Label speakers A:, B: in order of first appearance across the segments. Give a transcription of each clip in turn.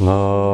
A: No.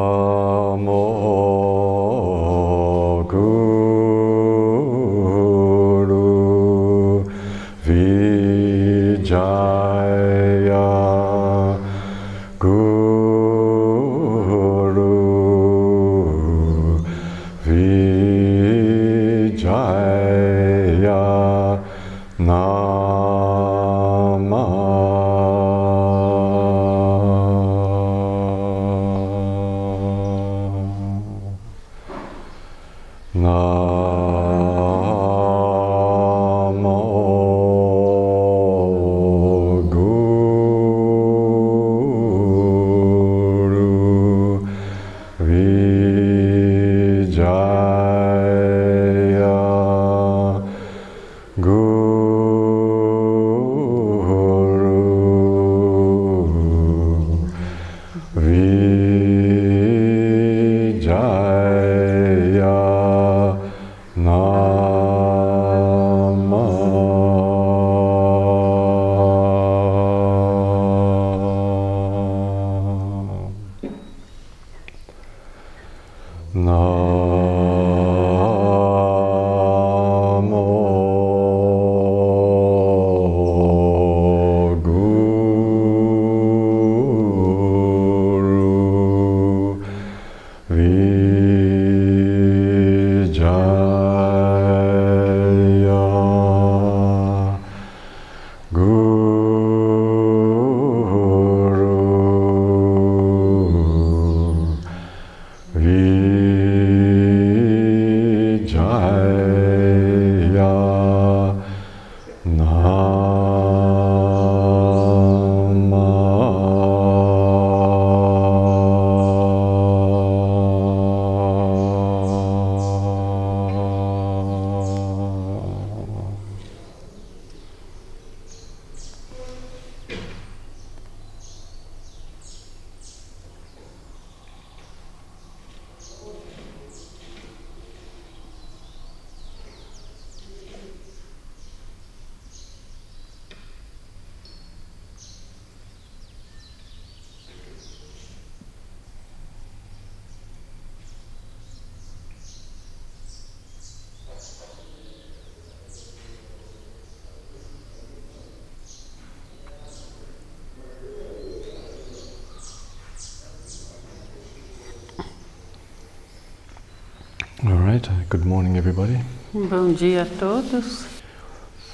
A: All right, good morning, everybody.
B: Bom dia a todos.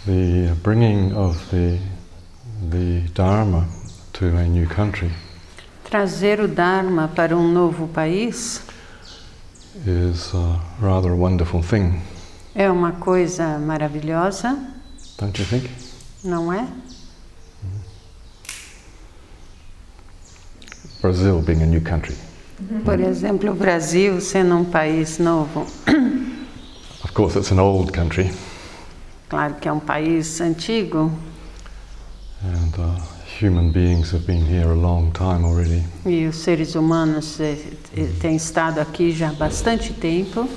A: The bringing of the, the Dharma to a new country
B: Trazer o Dharma para um novo país
A: is a rather wonderful thing,
B: é uma coisa maravilhosa,
A: don't you think?
B: não é?
A: Brazil being a new country.
B: Por exemplo, o Brasil sendo um país novo.
A: Of course, it's an old country,
B: Claro que é um país antigo
A: and uh, human beings have been here a long time already.
B: e os seres humanos eh, eh, têm estado aqui já há bastante tempo,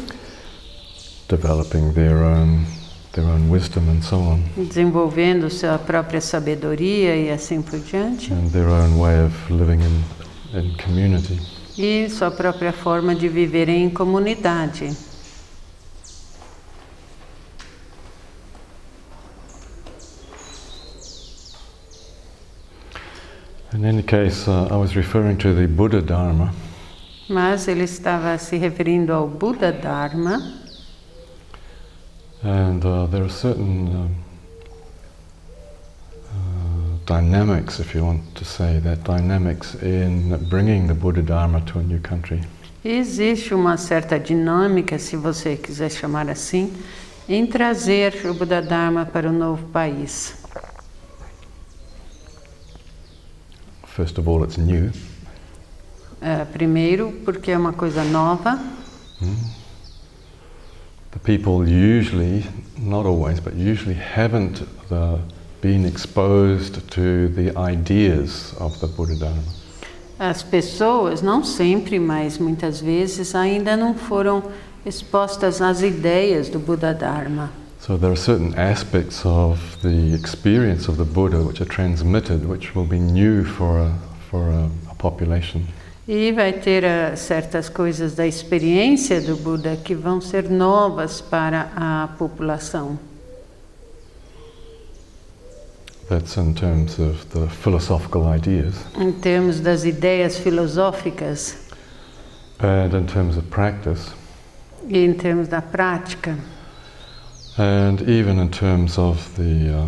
A: developing their own their own wisdom and so on,
B: desenvolvendo sua própria sabedoria e assim por diante,
A: and their own way of living in, in community.
B: E sua própria forma de viver em comunidade.
A: In any case, uh, I was referring to the Buddha Dharma,
B: Mas ele estava se referindo ao Buda Dharma,
A: and uh, there are certain um, uh, dynamics, if you want to say that, dynamics in bringing the Buddha Dharma to a new country.
B: Existe uma certa dinâmica, se você quiser chamar assim, em trazer o Buda Dharma para o novo país.
A: First of all, it's new,
B: Eh, primeiro, porque é uma coisa nova.
A: The people usually, not always, but usually haven't uh, been exposed to the ideas of the Buddha Dharma.
B: As pessoas, não sempre, mas muitas vezes, ainda não foram expostas às ideias do Buda Dharma.
A: So there are certain aspects of the experience of the Buddha which are transmitted, which will be new for a, for a, a population.
B: E vai ter uh, certas coisas da experiência do Buda que vão ser novas para a população.
A: That's in terms of the philosophical ideas.
B: Em termos das ideias filosóficas
A: and in terms of practice.
B: E em termos da prática.
A: And even in terms of the, uh,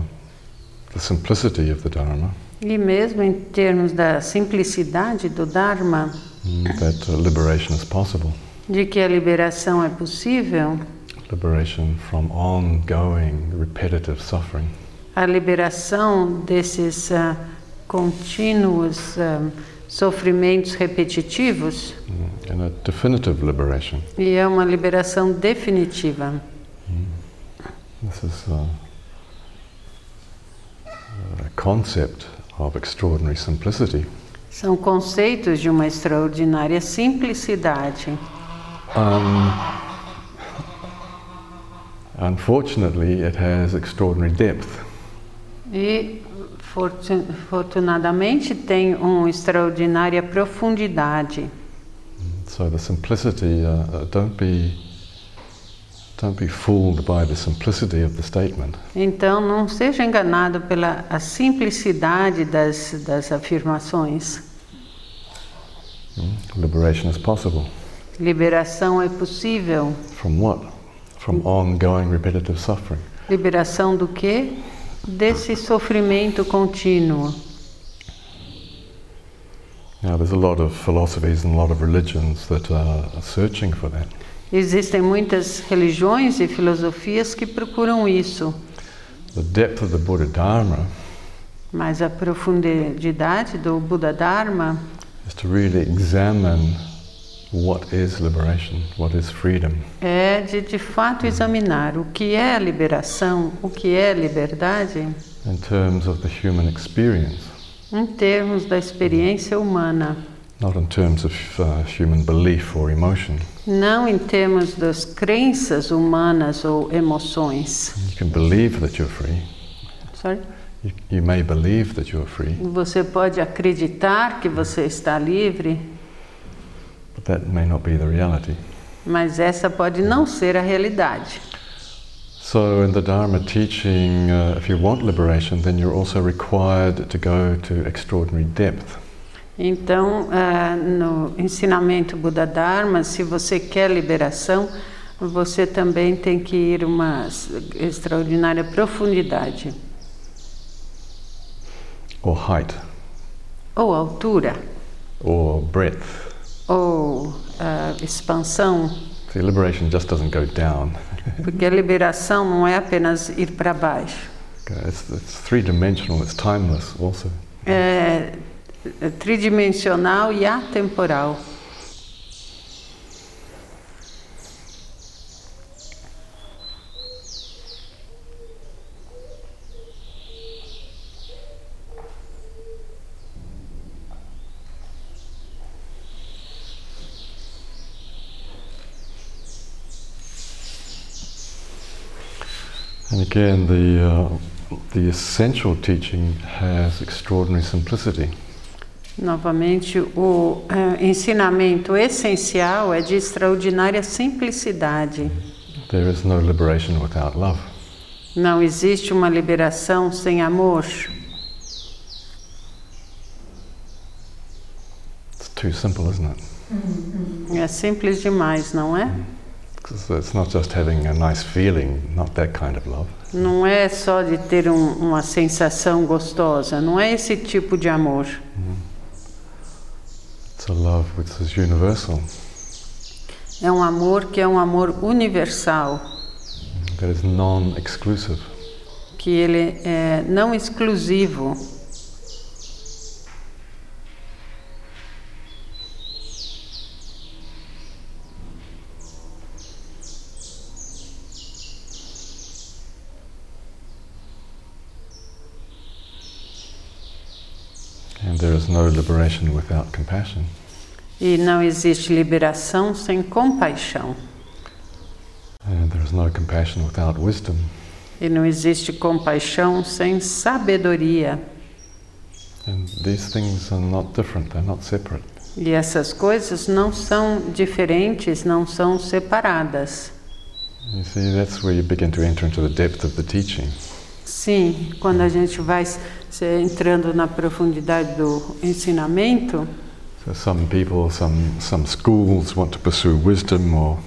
A: the simplicity of the Dharma.
B: E mesmo em termos da simplicidade do Dharma,
A: mm, that uh, liberation is possible.
B: De que a liberação é possível.
A: Liberation from ongoing repetitive suffering.
B: A liberação desses uh, contínuos uh, sofrimentos repetitivos.
A: Mm, and a definitive liberation.
B: E é uma liberação definitiva.
A: Mm. This is uh, a concept of extraordinary simplicity.
B: São conceitos de uma extraordinária simplicidade.
A: Um, unfortunately, it has extraordinary depth.
B: E fortunadamente tem uma extraordinária profundidade.
A: So the simplicity, uh, uh don't be Don't be fooled by the simplicity of the statement.
B: Então não seja enganado pela a simplicidade das das afirmações.
A: Hmm? Liberation is possible.
B: Liberação é possível.
A: From what? From ongoing repetitive suffering.
B: Liberação do quê? Desse sofrimento contínuo.
A: Now there's a lot of philosophies and a lot of religions that are searching for that.
B: Existem muitas religiões e filosofias que procuram isso.
A: The depth of the Buddha Dharma
B: Mas a profundidade do Buda Dharma
A: is to really examine what is liberation, what is freedom.
B: É de de fato examinar o que é liberação, o que é liberdade.
A: In terms of the human experience.
B: Em termos da experiência humana.
A: Not in terms of uh, human belief or emotion.
B: Não em termos das crenças humanas ou emoções.
A: You can believe that you're free.
B: Sorry?
A: You, you may believe that you're free.
B: Você pode acreditar que você está livre.
A: That may not be the reality.
B: Mas essa pode não ser a realidade.
A: So, in the Dharma teaching, uh, if you want liberation, then you're also required to go to extraordinary depth.
B: Então, uh, no ensinamento Buda Dharma, se você quer liberação, você também tem que ir uma extraordinária profundidade.
A: Or height.
B: Ou altura.
A: Or breadth.
B: Ou uh, expansão.
A: See, liberation just doesn't go down.
B: Porque a liberação não é apenas ir para baixo.
A: It's, it's three-dimensional. It's timeless also.
B: É, tridimensional e atemporal.
A: And again, the, uh, the essential teaching has extraordinary simplicity.
B: Novamente, o uh, ensinamento essencial é de extraordinária simplicidade.
A: There is no liberation without love.
B: Não existe uma liberação sem amor.
A: It's too simple, isn't it?
B: É simples demais, não é?
A: It's not just having a nice feeling, not that kind of love.
B: Não é só de ter um, uma sensação gostosa, não é esse tipo de amor. Mm.
A: It's a love which is universal.
B: É um amor que é um amor universal.
A: That is non-exclusive.
B: Que ele é não exclusivo.
A: And there is no liberation without compassion.
B: E não existe liberação sem compaixão.
A: And there is no compassion without wisdom.
B: E não existe compaixão sem sabedoria.
A: And these things are not different, they're not separate.
B: E essas coisas não são diferentes, não são separadas.
A: You see, that's where you begin to enter into the depth of the teaching.
B: Sim, quando a gente vai se entrando na profundidade do ensinamento,
A: So some people, some some schools want to pursue wisdom or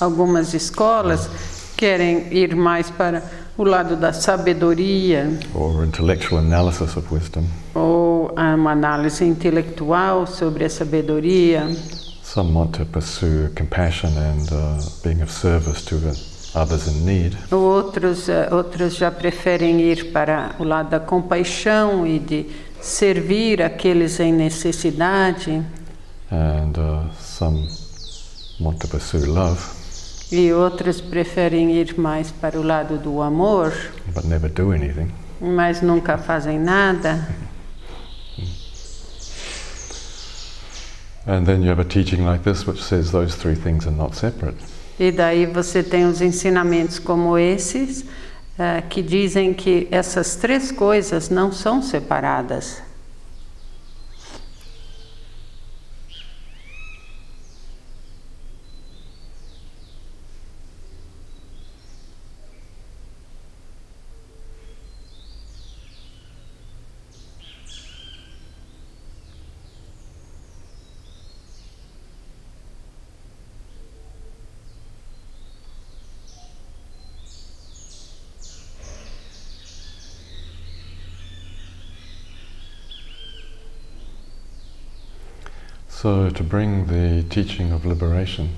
B: algumas escolas querem ir mais para o lado da sabedoria
A: or intellectual analysis of wisdom.
B: ou uma análise intelectual sobre a sabedoria.
A: Some want to pursue compassion and uh, being of service to the others in need.
B: Outros, eh, outros já preferem ir para o lado da compaixão e de servir aqueles em necessidade,
A: And uh, some want to pursue love,
B: e outros preferem ir mais para o lado do amor,
A: but never do anything.
B: mas nunca fazem nada.
A: And then you have a teaching like this which says those three things are not separate.
B: E daí você tem os ensinamentos como esses, eh, que dizem que essas três coisas não são separadas.
A: So to bring the teaching of liberation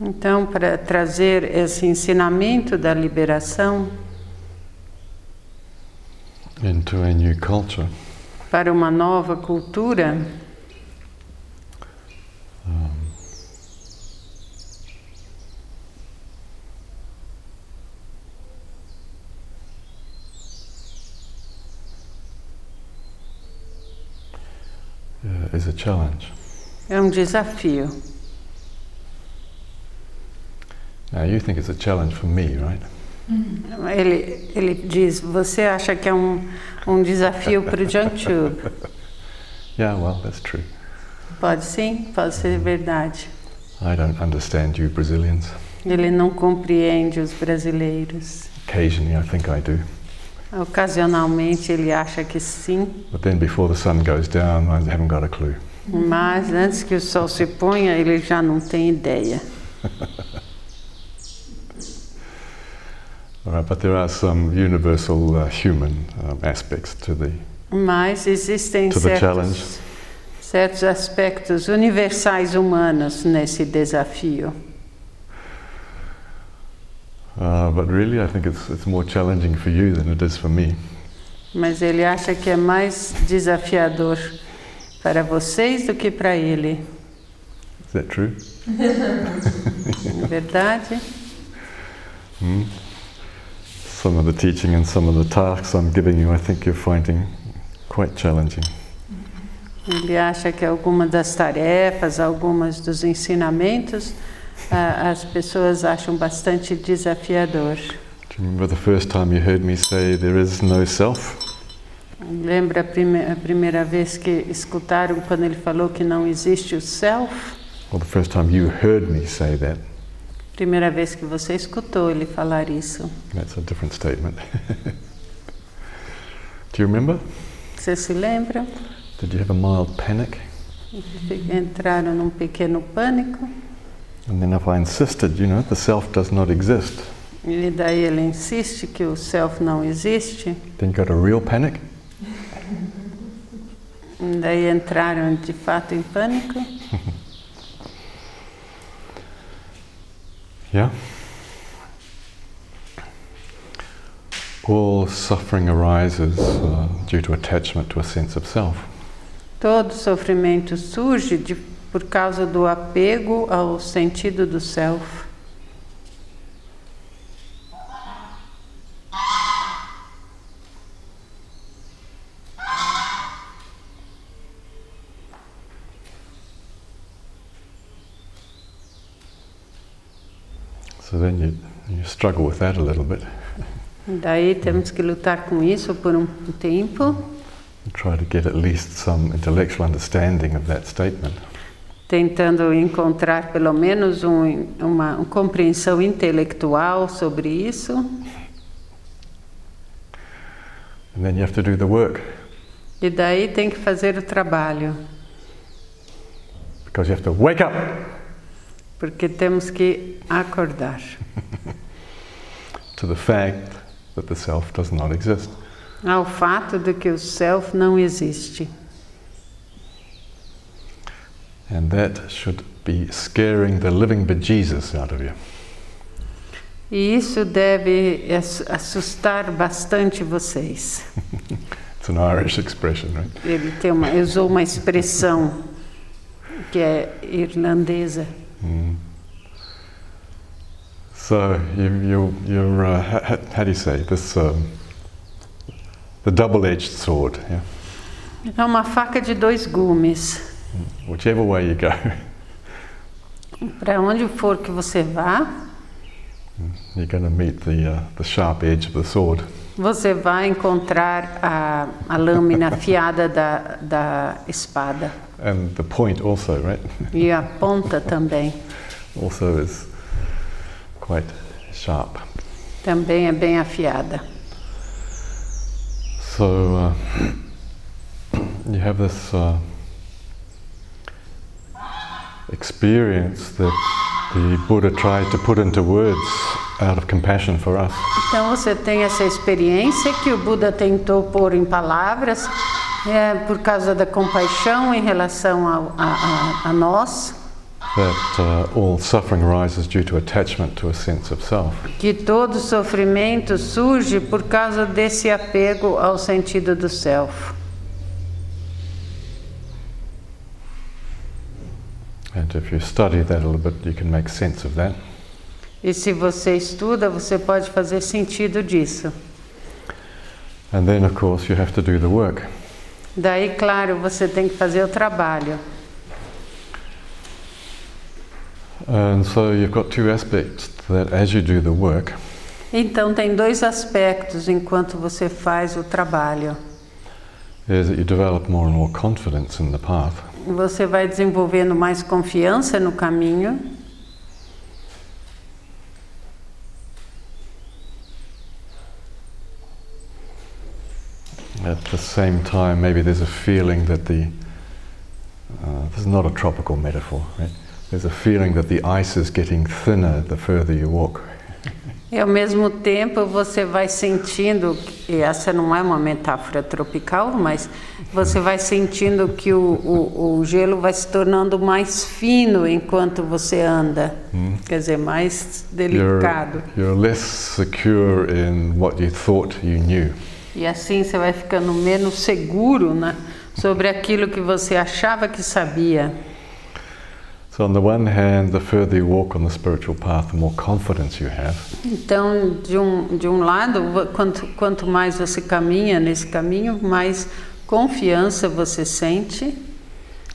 B: Então, para trazer esse ensinamento da liberação
A: into a new culture,
B: para uma nova cultura,
A: um, uh, is a challenge.
B: É um desafio.
A: Now you think it's a challenge for me, right?
B: Ele, ele diz: Você acha que é um, um desafio para o Jiangchu?
A: Yeah, well, that's true.
B: Pode sim, pode ser verdade.
A: I don't understand you Brazilians.
B: Ele não compreende os brasileiros.
A: Occasionally, I think I do.
B: Ocasionalmente ele acha que sim,
A: But then before the sun goes down, I haven't got a clue.
B: Mas antes que o sol se ponha, ele já não tem ideia.
A: Right, but there are some universal uh, human um, aspects to the
B: Mas existem
A: To the challenge.
B: certos, certos aspectos universais humanos nesse desafio.
A: Uh, but really, I think it's, it's more challenging for you than it is for me.
B: Mas ele acha que é mais desafiador para vocês do que para ele.
A: Is that true?
B: É verdade?
A: Hmm? Some of the teaching and some of the tasks I'm giving you, I think you're finding quite challenging.
B: Ele acha que algumas das tarefas, algumas dos ensinamentos, ah, as pessoas acham bastante desafiador.
A: Do you remember the first time you heard me say there is no self?
B: Lembra a, prime a primeira vez que escutaram quando ele falou que não existe o self?
A: Or the first time you heard me say that?
B: Primeira vez que você escutou ele falar isso.
A: That's a different statement. Do you remember?
B: Você se lembra?
A: Did you have a mild panic?
B: Entraram num pequeno pânico
A: And then if I insisted, you know, the self does not exist,
B: e daí ele insiste que o self não existe.
A: then you got a real panic?
B: Daí entraram de fato em pânico.
A: Yeah? All suffering arises uh, due to attachment to a sense of self.
B: Todo sofrimento surge de, por causa do apego ao sentido do self.
A: So then you, you struggle with that a little bit.
B: Daí temos que lutar com isso por um tempo,
A: Try to get at least some intellectual understanding of that statement.
B: tentando encontrar pelo menos um, uma, uma compreensão intelectual sobre isso.
A: And then you have to do the work
B: E daí tem que fazer o trabalho,
A: because you have to wake up
B: porque temos que acordar
A: to the fact that the self does not exist.
B: ao fato de que o self não existe.
A: And that should be scaring the living bejesus out of you.
B: E isso deve ass- assustar bastante vocês.
A: It's an Irish expression, right?
B: Ele tem uma, usou uma expressão que é irlandesa.
A: Mm. So you, you, you're, uh, how, how do you say this? Um, the double-edged sword. Yeah?
B: É uma faca de dois gumes.
A: Whichever way you go,
B: Para onde for que você vá,
A: you're going to meet the, uh, the sharp edge of the sword.
B: você vai encontrar a, a lâmina afiada da, da espada.
A: And the point also, right?
B: A ponta também.
A: also is quite sharp.
B: Também é bem afiada.
A: So uh, you have this uh, experience that the Buddha tried to put into words out of compassion for us.
B: Então você tem essa experiência que o Buda tentou pôr em palavras é, por causa da compaixão em relação a, a, a nós,
A: That uh, all suffering arises due to attachment to a sense of self.
B: que todo sofrimento surge por causa desse apego ao sentido do self.
A: And if you study that a little bit, you can make sense of that.
B: E se você estuda, você pode fazer sentido disso.
A: And then, of course, you have to do the work.
B: Daí, claro, você tem que fazer o trabalho.
A: And so you've got two aspects that as you do the work,
B: Então, tem dois aspectos enquanto você faz o trabalho.
A: is that you develop more and more confidence in the path.
B: Você vai desenvolvendo mais confiança no caminho.
A: At the same time, maybe there's a feeling that the uh, this is not a tropical metaphor, right? There's a feeling that the ice is getting thinner the further you walk.
B: E ao mesmo tempo você vai sentindo, e essa não é uma metáfora tropical, mas você vai sentindo que o, o, o gelo vai se tornando mais fino enquanto você anda. Quer dizer, mais delicado.
A: You're, you're less secure in what you thought you knew.
B: E assim você vai ficando menos seguro né, sobre aquilo que você achava que sabia.
A: So, on the one hand, the further you walk on the spiritual path, the more confidence you have.
B: Então, de um, de um lado, quanto, quanto mais você caminha nesse caminho, mais confiança você sente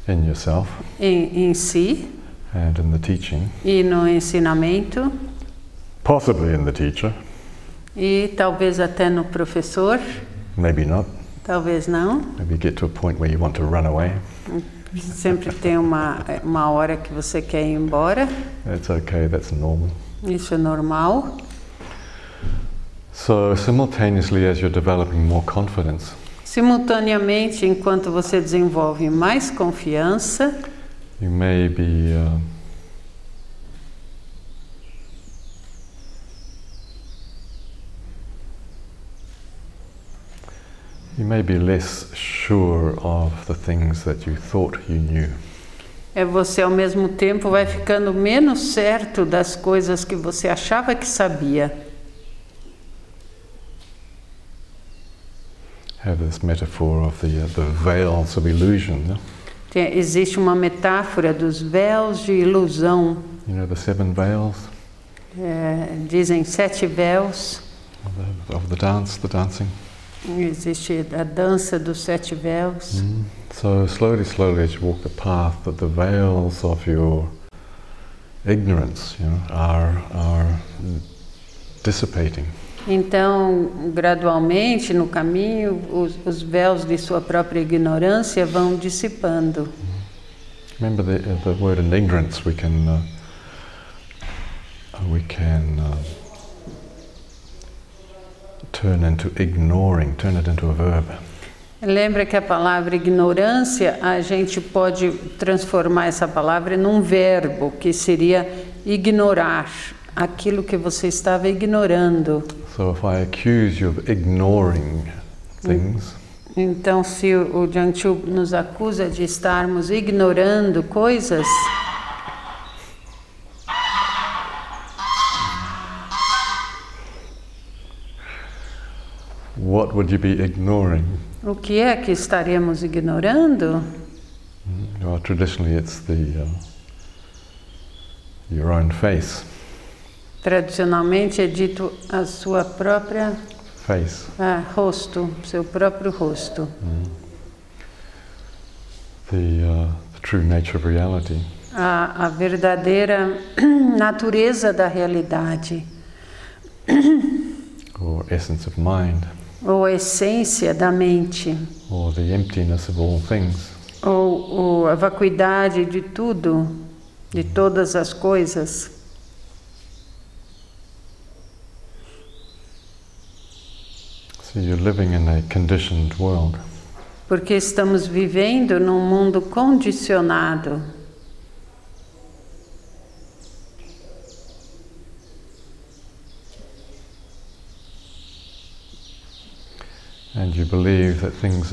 A: in yourself
B: em, em si
A: and in the teaching,
B: e no ensinamento,
A: possibly in the teacher,
B: e talvez até no professor,
A: maybe not.
B: talvez não.
A: Maybe you get to a point where you want to run away.
B: Sempre tem uma, uma hora que você quer ir embora,
A: That's okay, that's normal.
B: isso é normal.
A: So, simultaneously, as you're developing more confidence,
B: Simultaneamente, enquanto você desenvolve mais confiança,
A: you may be uh, you may be less sure of the things that you thought you knew.
B: é você ao mesmo tempo vai ficando menos certo das coisas que você achava que sabia.
A: Have this metaphor of the uh, the veils of illusion. no?
B: Tem- existe uma metáfora dos véus de ilusão.
A: You know the seven veils
B: É, dizem sete véus.
A: of the, of the dance, the dancing.
B: Existe a dança dos sete véus.
A: So slowly, slowly, as you walk the path, that the veils of your ignorance, you know, are are dissipating.
B: Então, gradualmente no caminho, os, os véus de sua própria ignorância vão dissipando.
A: Remember the, uh, the word in ignorance we can uh, we can uh, turn into ignoring, turn it into a verb.
B: Lembra que a palavra ignorância, a gente pode transformar essa palavra num verbo, que seria ignorar aquilo que você estava ignorando.
A: So if I accuse you of ignoring things,
B: Então, se o Jiang nos acusa de estarmos ignorando coisas,
A: what would you be ignoring?
B: o que é que estaremos ignorando?
A: Well, traditionally it's the uh, your own face,
B: Tradicionalmente é dito a sua própria
A: face.
B: ah, rosto, seu próprio rosto.
A: The, uh, the true nature of reality.
B: A, a verdadeira natureza da realidade,
A: or essence of mind,
B: ou a essência da mente,
A: or the emptiness of all things.
B: ou, ou a vacuidade de tudo, de todas as coisas.
A: So you're living in a conditioned world.
B: Porque estamos vivendo num mundo condicionado.
A: And you believe that things are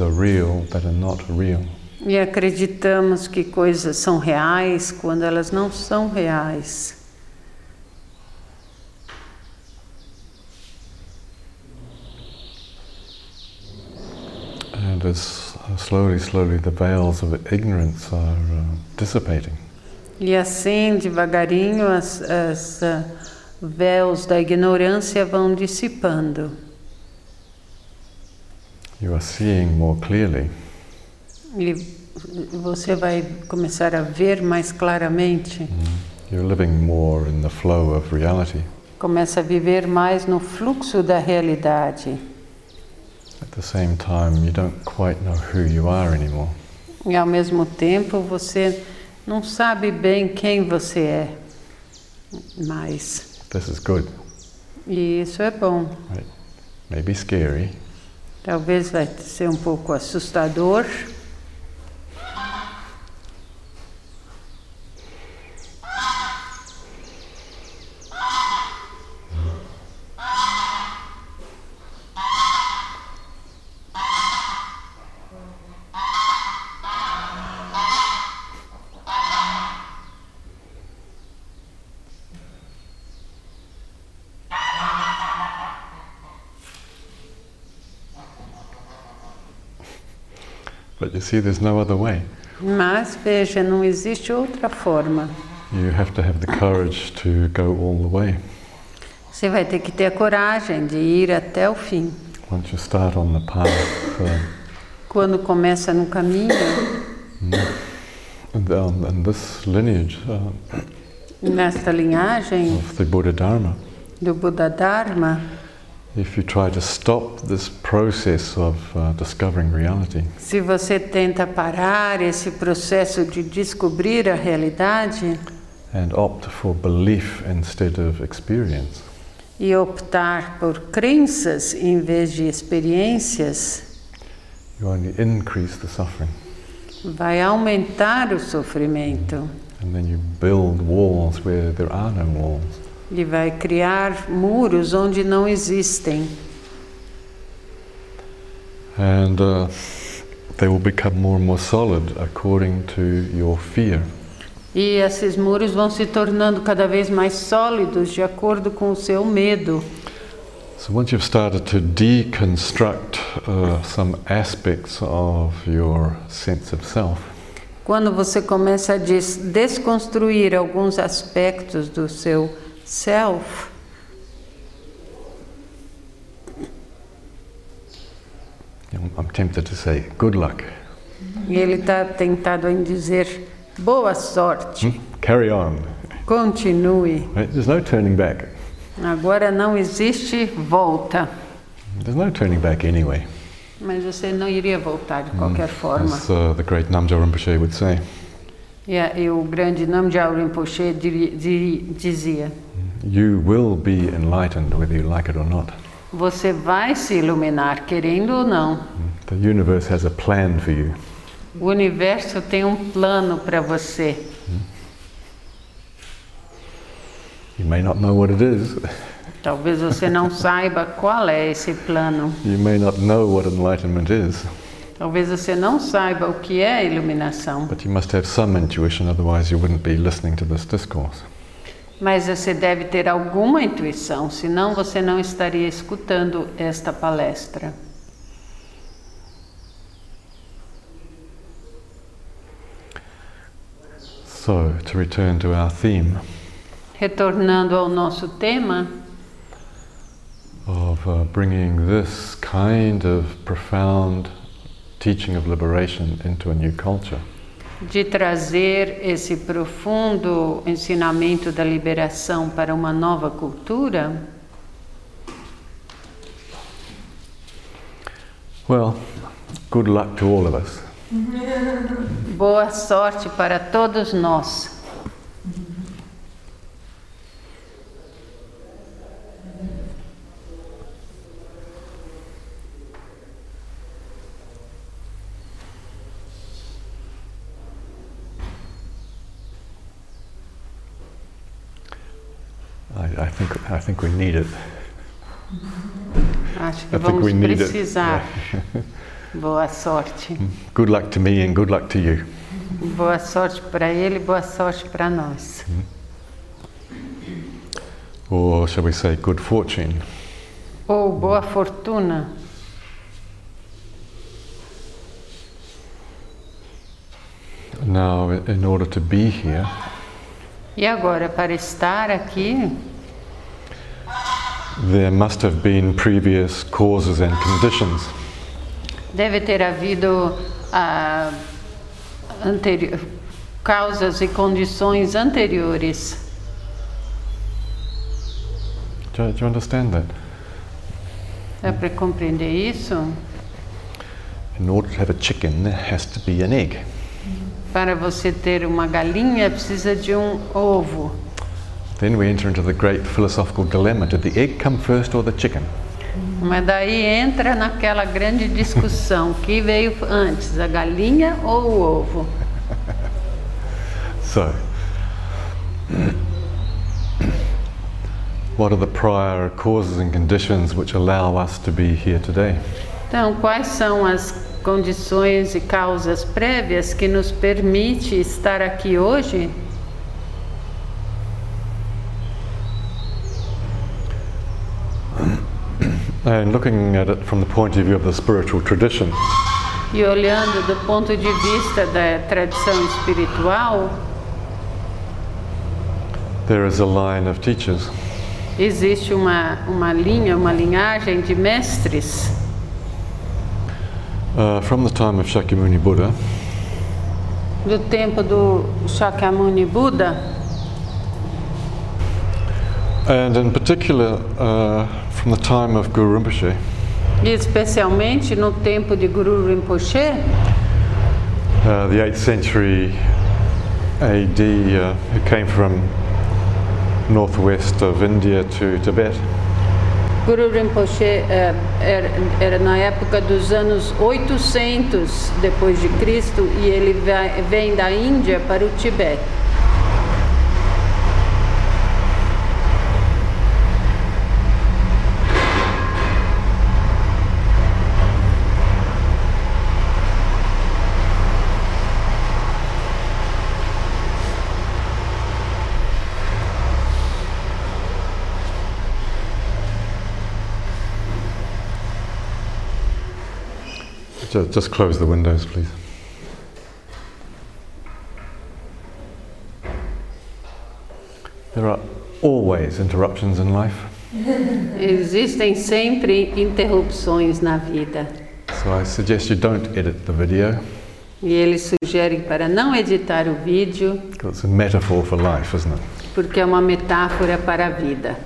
A: real that are not real.
B: E acreditamos que coisas são reais quando elas não são reais.
A: And as uh, slowly, slowly the veils of ignorance are uh, dissipating,
B: E assim, devagarinho, as, as ah, véus da ignorância vão dissipando.
A: You are seeing more clearly.
B: E você vai começar a ver mais claramente.
A: You're living more in the flow of reality.
B: Começa a viver mais no fluxo da realidade.
A: At the same time, you don't quite know who you are anymore.
B: E ao mesmo tempo você não sabe bem quem você é mais.
A: This is good.
B: E isso é bom.
A: Maybe scary,
B: Talvez vai ser um pouco assustador,
A: but you see, there's no other way.
B: mas veja, não existe outra forma.
A: You have to have the courage to go all the way.
B: Você vai ter que ter a coragem de ir até o fim.
A: Once you start on the path, uh,
B: Quando começa no caminho,
A: and, um, and this lineage uh,
B: nesta linhagem
A: of the Buddha Dharma,
B: do Buda Dharma,
A: if you try to stop this process of discovering reality,
B: se você tenta parar esse processo de descobrir a realidade
A: and opt for belief instead of experience,
B: e optar por crenças em vez de experiências,
A: you only increase the suffering.
B: vai aumentar o sofrimento
A: And then you build walls where there are no walls.
B: E vai criar muros onde não existem.
A: And uh, they will become more and more solid according to your fear.
B: E esses muros vão se tornando cada vez mais sólidos de acordo com o seu medo.
A: So once you've started to deconstruct uh, some aspects of your sense of self,
B: Quando você começa a des desconstruir alguns aspectos do seu self,
A: I'm tempted to say, good luck.
B: e ele está tentado em dizer boa sorte,
A: Hmm? Carry on.
B: continue.
A: There's no turning back.
B: Agora não existe volta,
A: There's no turning back anyway.
B: mas você não iria voltar de qualquer forma.
A: As uh, the great Namjo Rinpoche would say.
B: A- e o grande nome de Aurin Poche diri- di- dizia:
A: You will be enlightened whether you like it or not.
B: Você vai se iluminar, querendo ou não.
A: The universe has a plan for you.
B: O universo tem um plano para você.
A: You may not know what it is.
B: Talvez você não saiba qual é esse plano.
A: You may not know what enlightenment is,
B: Talvez você não saiba o que é iluminação.
A: but you must have some intuition, otherwise, you wouldn't be listening to this discourse.
B: Mas você deve ter alguma intuição, senão você não estaria escutando esta palestra.
A: So, to return to our theme.
B: Retornando ao nosso tema.
A: Of uh, bringing this kind of profound teaching of liberation into a new culture,
B: de trazer esse profundo ensinamento da liberação para uma nova cultura,
A: well, good luck to all of us.
B: boa sorte para todos nós.
A: I, I think I think we need it.
B: Acho que
A: I think we need
B: precisar.
A: it.
B: Boa sorte.
A: Good luck to me and good luck to you.
B: Boa sorte para ele, boa sorte para nós.
A: Or shall we say good fortune?
B: Ou boa fortuna.
A: Now, in order to be here,
B: E agora, para estar aqui,
A: there must have been previous causes and conditions.
B: deve ter havido ah, anteri- causas e condições anteriores.
A: Do you, do you understand that?
B: Dá para compreender isso?
A: In order to have a chicken, there has to be an egg.
B: Para você ter uma galinha, precisa de um ovo.
A: Then we enter into the great philosophical dilemma did the egg come first or the chicken?
B: Mas daí entra naquela grande discussão: que veio antes, a galinha ou o ovo?
A: So, what are the prior causes and conditions which allow us to be here today?
B: Então, quais são as condições e causas prévias que nos permite estar aqui hoje?
A: And looking at it from the point of view of the spiritual tradition,
B: E olhando do ponto de vista da tradição espiritual,
A: there is a line of teachers.
B: existe uma, uma linha, uma linhagem de mestres.
A: Uh, from the time of Shakyamuni Buddha.
B: Do tempo do Shakyamuni Buda,
A: and in particular uh, from the time of Guru Rinpoche,
B: e especialmente no tempo de Guru Rinpoche,
A: uh, the 8th century AD, uh, who came from northwest of India to Tibet.
B: Guru Rinpoche eh, era, era na época dos anos 800 depois de Cristo e ele vai- vem da Índia para o Tibete.
A: Ju- Just close the windows, please. There are always interruptions in life,
B: Existem sempre interrupções na vida.
A: so I suggest you don't edit the video
B: E ele sugere para não editar o vídeo,
A: it's a metaphor for life, isn't it?
B: porque é uma metáfora para a vida.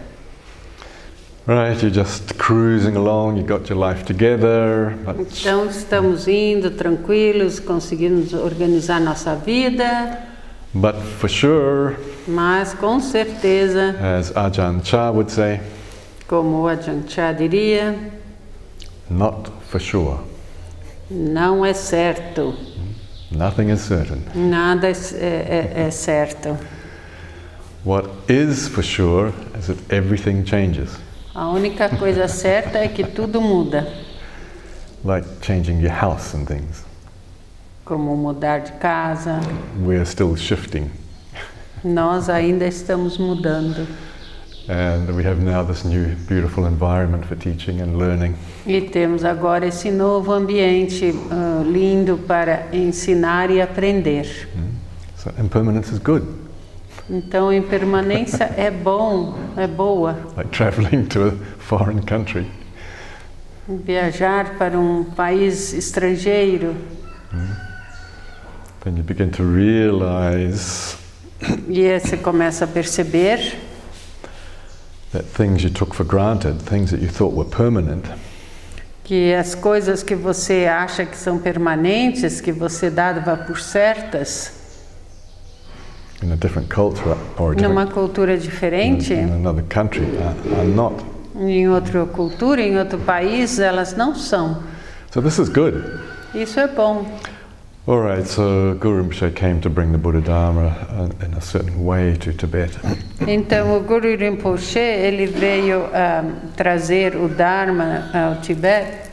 A: Right, you're just cruising along, you got your life together, but
B: Então estamos indo tranquilos, conseguimos organizar nossa vida,
A: But for sure,
B: Mas com certeza,
A: as Ajahn Chah would say,
B: como o Ajahn Chah diria,
A: not for sure.
B: não é certo.
A: Nothing is certain.
B: Nada é, é- é certo.
A: What is for sure is that everything changes,
B: A única coisa certa é que tudo muda.
A: like changing your house and things.
B: Como mudar de casa,
A: We're still shifting,
B: nós ainda estamos mudando.
A: and we have now this new beautiful environment for teaching and learning.
B: E temos agora esse novo ambiente ah, lindo para ensinar e aprender.
A: So impermanence is good,
B: Então, impermanência é bom, é boa.
A: like traveling to a foreign country.
B: Viajar para um país estrangeiro
A: Then you begin to realize
B: e você começa a perceber
A: that things you took for granted, things that you thought were permanent,
B: que as coisas que você acha que são permanentes, que você dava por certas,
A: in a different culture or a different,
B: numa cultura diferente,
A: in another country, are, are not.
B: em outra cultura, em outro país, elas não são.
A: So this is good.
B: Isso é bom.
A: All right, so Guru Rinpoche came to bring the Buddha Dharma uh, in a certain way to Tibet.
B: Então, o Guru Rinpoche, ele veio ah, trazer o Dharma ao Tibete,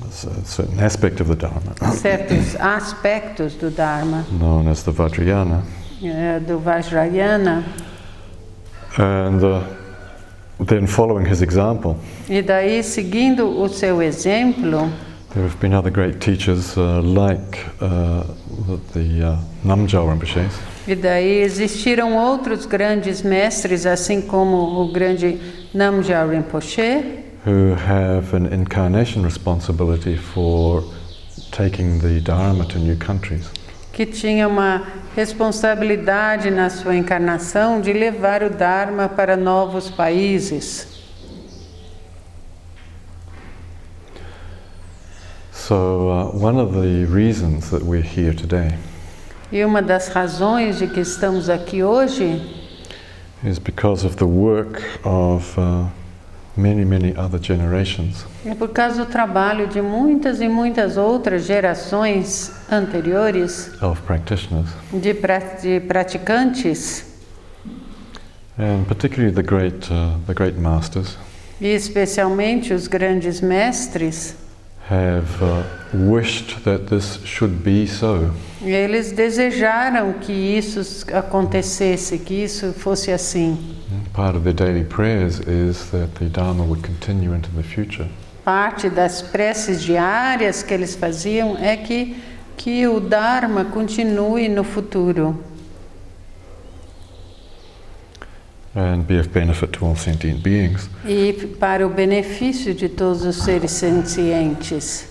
A: a certain aspect of the Dharma,
B: certos aspectos do Dharma,
A: known as the Vajrayana.
B: Eh, do Vajrayana,
A: And uh, then, following his example,
B: e daí, seguindo o seu exemplo,
A: there have been other great teachers uh, like uh, the, uh, Namjal Rinpoches,
B: e daí existiram outros grandes mestres, assim como o grande Namgyal Rinpoche,
A: who have an incarnation responsibility for taking the Dharma to new countries.
B: Que tinha uma responsabilidade na sua encarnação de levar o Dharma para novos países.
A: So, uh, one of the reasons that we're here today
B: E uma das razões de que estamos aqui hoje
A: is because of the work of uh, many, many other generations.
B: É por causa do trabalho de muitas e muitas outras gerações anteriores
A: of practitioners,
B: de, pra, de praticantes,
A: and particularly the great, uh, the great masters.
B: E especialmente os grandes mestres,
A: have uh, wished that this should be so.
B: eles desejaram que isso acontecesse, que isso fosse assim.
A: Part of their daily prayers is that the Dharma would continue into the future.
B: Parte das preces diárias que eles faziam é que, que o Dharma continue no futuro
A: and be of benefit to all sentient beings.
B: E para o benefício de todos os seres sencientes.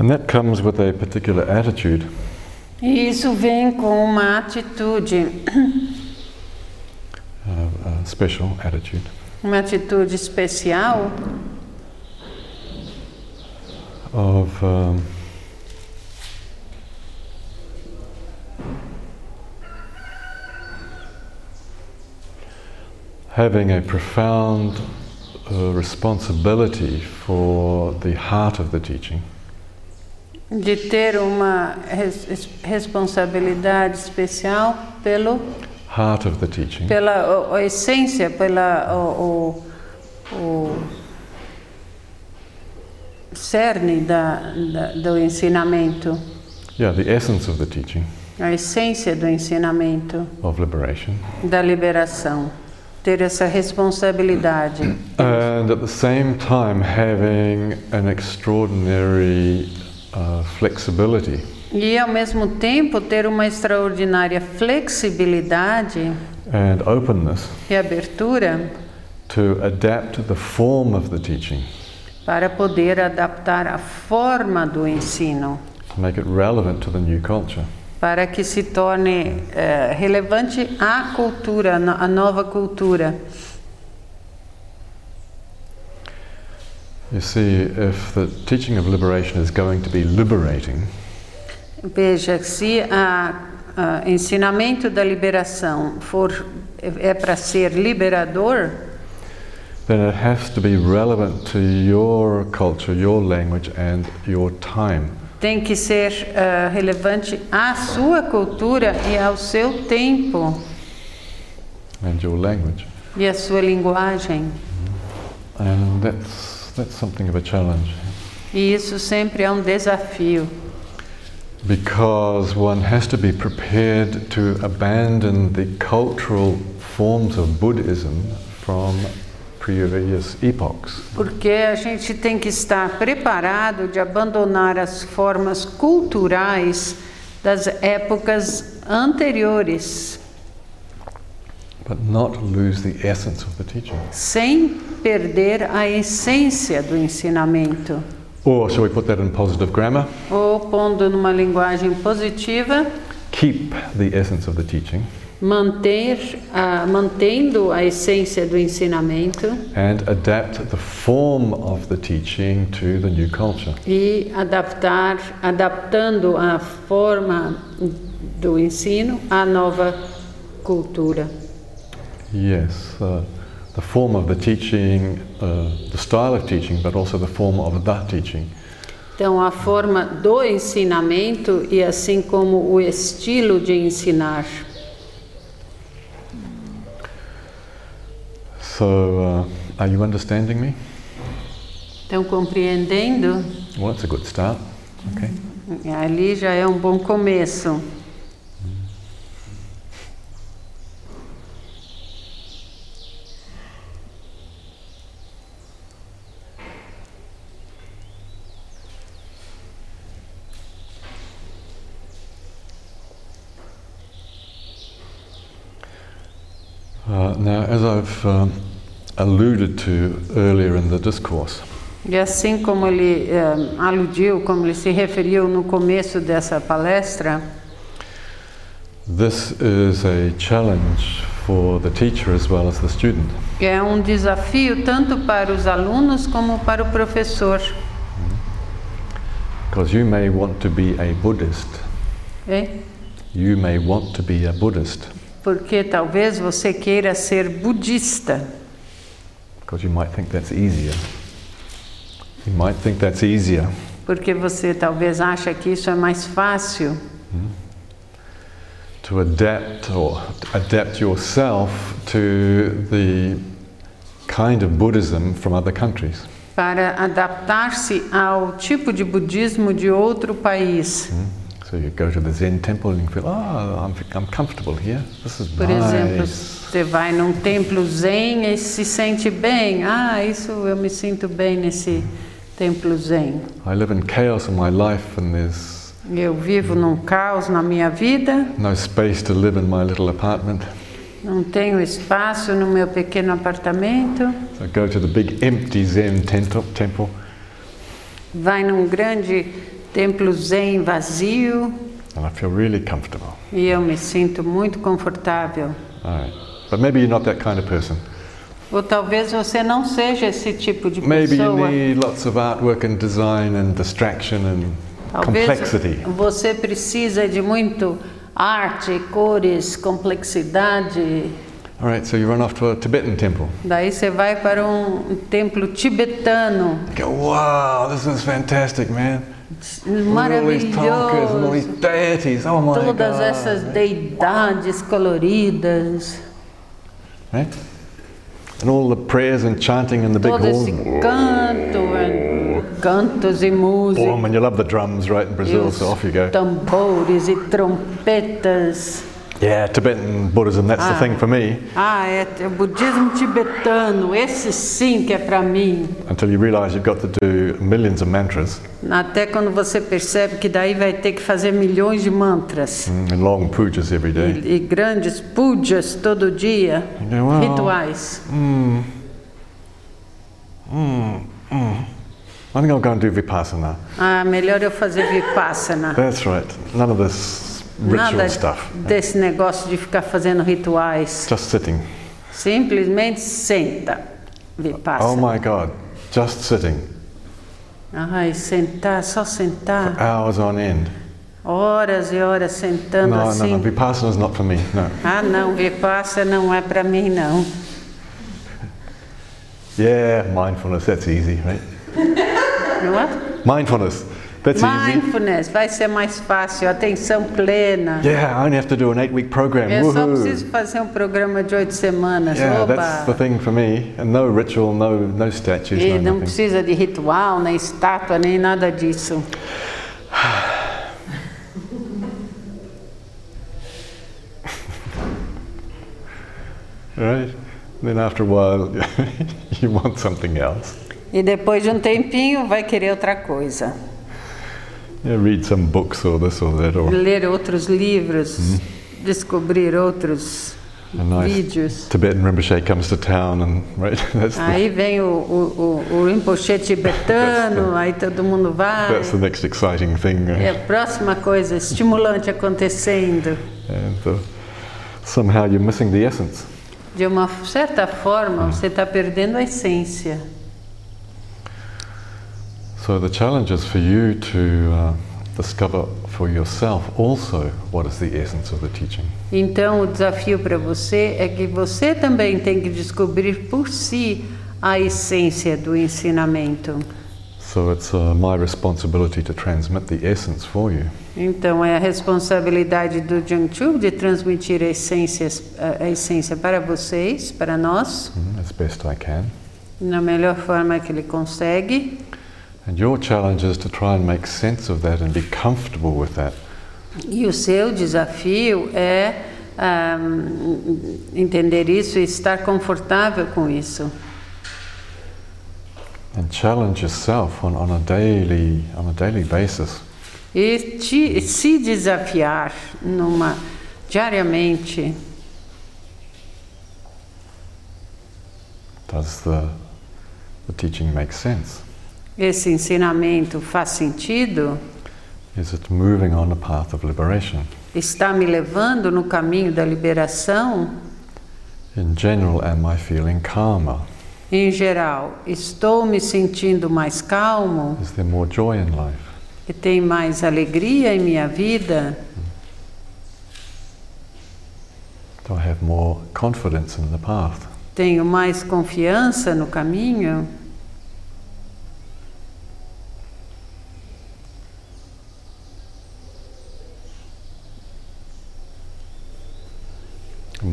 A: And that comes with a particular attitude.
B: E isso vem com uma atitude,
A: uh, a special attitude.
B: Uma atitude especial?
A: Of um, having a profound uh, responsibility for the heart of the teaching.
B: De ter uma res- responsabilidade especial pelo
A: heart of the teaching.
B: Pela o- a essência, pela o, o, o cerne da, da, do ensinamento,
A: yeah the essence of the teaching
B: a essência do ensinamento.
A: of liberation.
B: Da liberação, ter essa responsabilidade.
A: And at the same time having an extraordinary uh, flexibility
B: e ao mesmo tempo ter uma extraordinária flexibilidade
A: and openness
B: e abertura
A: to adapt the form of the teaching
B: para poder adaptar a forma do ensino
A: to make it relevant to the new culture.
B: para que se torne eh, relevante a cultura, a nova cultura.
A: You see, if the teaching of liberation is going to be liberating,
B: Veja, se o ensinamento da liberação for é para ser liberador,
A: then it has to be relevant to your culture, your language, and your time.
B: tem que ser uh, relevante à sua cultura e ao seu tempo
A: and your language.
B: e à sua linguagem.
A: And that's that's something of a challenge
B: E isso sempre é um desafio,
A: because one has to be prepared to abandon the cultural forms of Buddhism from previous epochs.
B: porque a gente tem que estar preparado de abandonar as formas culturais das épocas anteriores,
A: But not lose the essence of the teaching.
B: sem perder a essência do ensinamento.
A: Or shall we put that in positive grammar?
B: Ou pondo numa linguagem positiva,
A: Keep the essence of the teaching
B: manter a, mantendo a essência do ensinamento
A: and adapt the form of the teaching to the new culture.
B: e adaptar, adaptando a forma do ensino à nova cultura.
A: Yes, uh, the form of the teaching, uh, the style of teaching, but also the form of the teaching.
B: Então, a forma do ensinamento e assim como o estilo de ensinar.
A: So, uh, are you understanding me?
B: Então, compreendendo,
A: Well, that's a good start. Okay.
B: ali já é um bom começo.
A: Uh, now, as I've um, alluded to earlier in the discourse,
B: E assim como ele eh, aludiu, como ele se referiu no começo dessa palestra,
A: this is a challenge for the teacher as well as the student.
B: é um desafio tanto para os alunos como para o professor.
A: Because you may want to be a Buddhist.
B: é?
A: You may want to be a Buddhist.
B: Porque talvez você queira ser budista,
A: Because you might think that's easier. You might think that's easier.
B: porque você talvez acha que isso é mais fácil
A: to adapt or adapt yourself to the kind of Buddhism from other countries.
B: para adaptar-se ao tipo de budismo de outro país.
A: So you go to the Zen temple and you feel, oh, I'm, I'm comfortable here. This is
B: Por exemplo,
A: nice.
B: você vai num templo zen e se sente bem. Ah, isso eu me sinto bem nesse templo zen.
A: I live in chaos in my life and there's
B: Eu vivo num caos na minha vida,
A: no space to live in my little apartment.
B: não tenho espaço no meu pequeno apartamento.
A: So I go to the big empty Zen temple
B: Vai num grande templo zen vazio
A: and I feel really comfortable.
B: e eu me sinto muito confortável.
A: Right. But maybe you're not that kind of person.
B: Ou talvez você não seja esse tipo de
A: Maybe you
B: pessoa.
A: need lots of artwork and design and distraction and
B: Talvez
A: complexity.
B: você precisa de muito arte, cores, complexidade.
A: All right, so you run off to a Tibetan temple.
B: Daí você vai para um templo tibetano,
A: You go, wow, this is fantastic, man. Look at all these talkers and all these
B: maravilhoso.
A: deities. Oh my
B: Todas
A: God.
B: essas deidades coloridas,
A: Right? And all the prayers and chanting in the big
B: todo
A: hall.
B: esse canto, eh, cantos e música,
A: Boom, and you love the drums, right, in Brazil, so off you go.
B: tambores e trompetas.
A: Yeah, Tibetan Buddhism, that's the
B: Ah.
A: thing for me.
B: Ah, é o budismo tibetano, esse sim que é para mim.
A: Until you realize you've got to do millions of mantras
B: Até quando você percebe que daí vai ter que fazer milhões de mantras
A: mm, and long pujas every day.
B: e, e grandes pujas todo dia,
A: go, well,
B: rituais.
A: mm, mm, mm. I think I'll go and do Vipassana.
B: Ah, melhor eu fazer vipassana.
A: That's right. None of this
B: Nada
A: stuff.
B: desse negócio de ficar fazendo rituais.
A: Just sitting.
B: Simplesmente senta. Vipassana.
A: Oh my God, just sitting
B: Ai, sentar, só sentar.
A: hours on end.
B: Horas e horas sentando
A: No, no,
B: assim.
A: no, Vipassana's not for me. No.
B: Ah, não, Vipassana não é para mim, não.
A: Yeah, mindfulness, that's easy, right?
B: Não é?
A: Mindfulness, that's easy.
B: Mindfulness, vai ser mais fácil. Atenção plena.
A: Yeah, I only have to do an eight week program.
B: Eu só
A: Woohoo.
B: preciso fazer um programa de oito semanas.
A: Yeah, that's the
B: Oba!
A: thing for me. And no ritual, no, no statues,
B: E
A: no
B: não
A: nothing.
B: precisa de ritual, nem estátua, nem nada disso.
A: Right? Then after a while, you want something else.
B: E depois de um tempinho, vai querer outra coisa.
A: Yeah, read some books or this or that, or
B: Ler outros livros, descobrir outros
A: nice
B: vídeos.
A: Tibetan Rinpoche comes to town, and right, that's the,
B: Aí vem o, o, o, Rinpoche tibetano, aí todo mundo vai.
A: that's the next exciting thing.
B: É
A: uh,
B: a próxima coisa estimulante acontecendo.
A: And uh, somehow you're missing the essence.
B: De uma certa forma, você está perdendo a essência.
A: So the challenge is for you to uh, discover for yourself also what is the essence of the teaching.
B: Então, o desafio para você é que você também tem que descobrir por si a essência do ensinamento.
A: So it's uh, my responsibility to transmit the essence for you.
B: Então, é a responsabilidade do Jiangchu de transmitir a essência, a essência para vocês, para nós,
A: mm, as best I can.
B: na melhor forma que ele consegue. E o seu desafio é ah, entender isso e estar confortável com isso.
A: And challenge yourself on, on a daily on a daily basis.
B: E te, se desafiar numa diariamente.
A: Does the the teaching make sense?
B: Esse ensinamento faz sentido?
A: Is it moving on the path of liberation?
B: Está me levando no caminho da liberação?
A: In general, am I feeling calmer?
B: Em geral, estou me sentindo mais calmo?
A: Is there more joy in life?
B: E tem mais alegria em minha vida?
A: Do I have more confidence in the path?
B: Tenho mais confiança no caminho?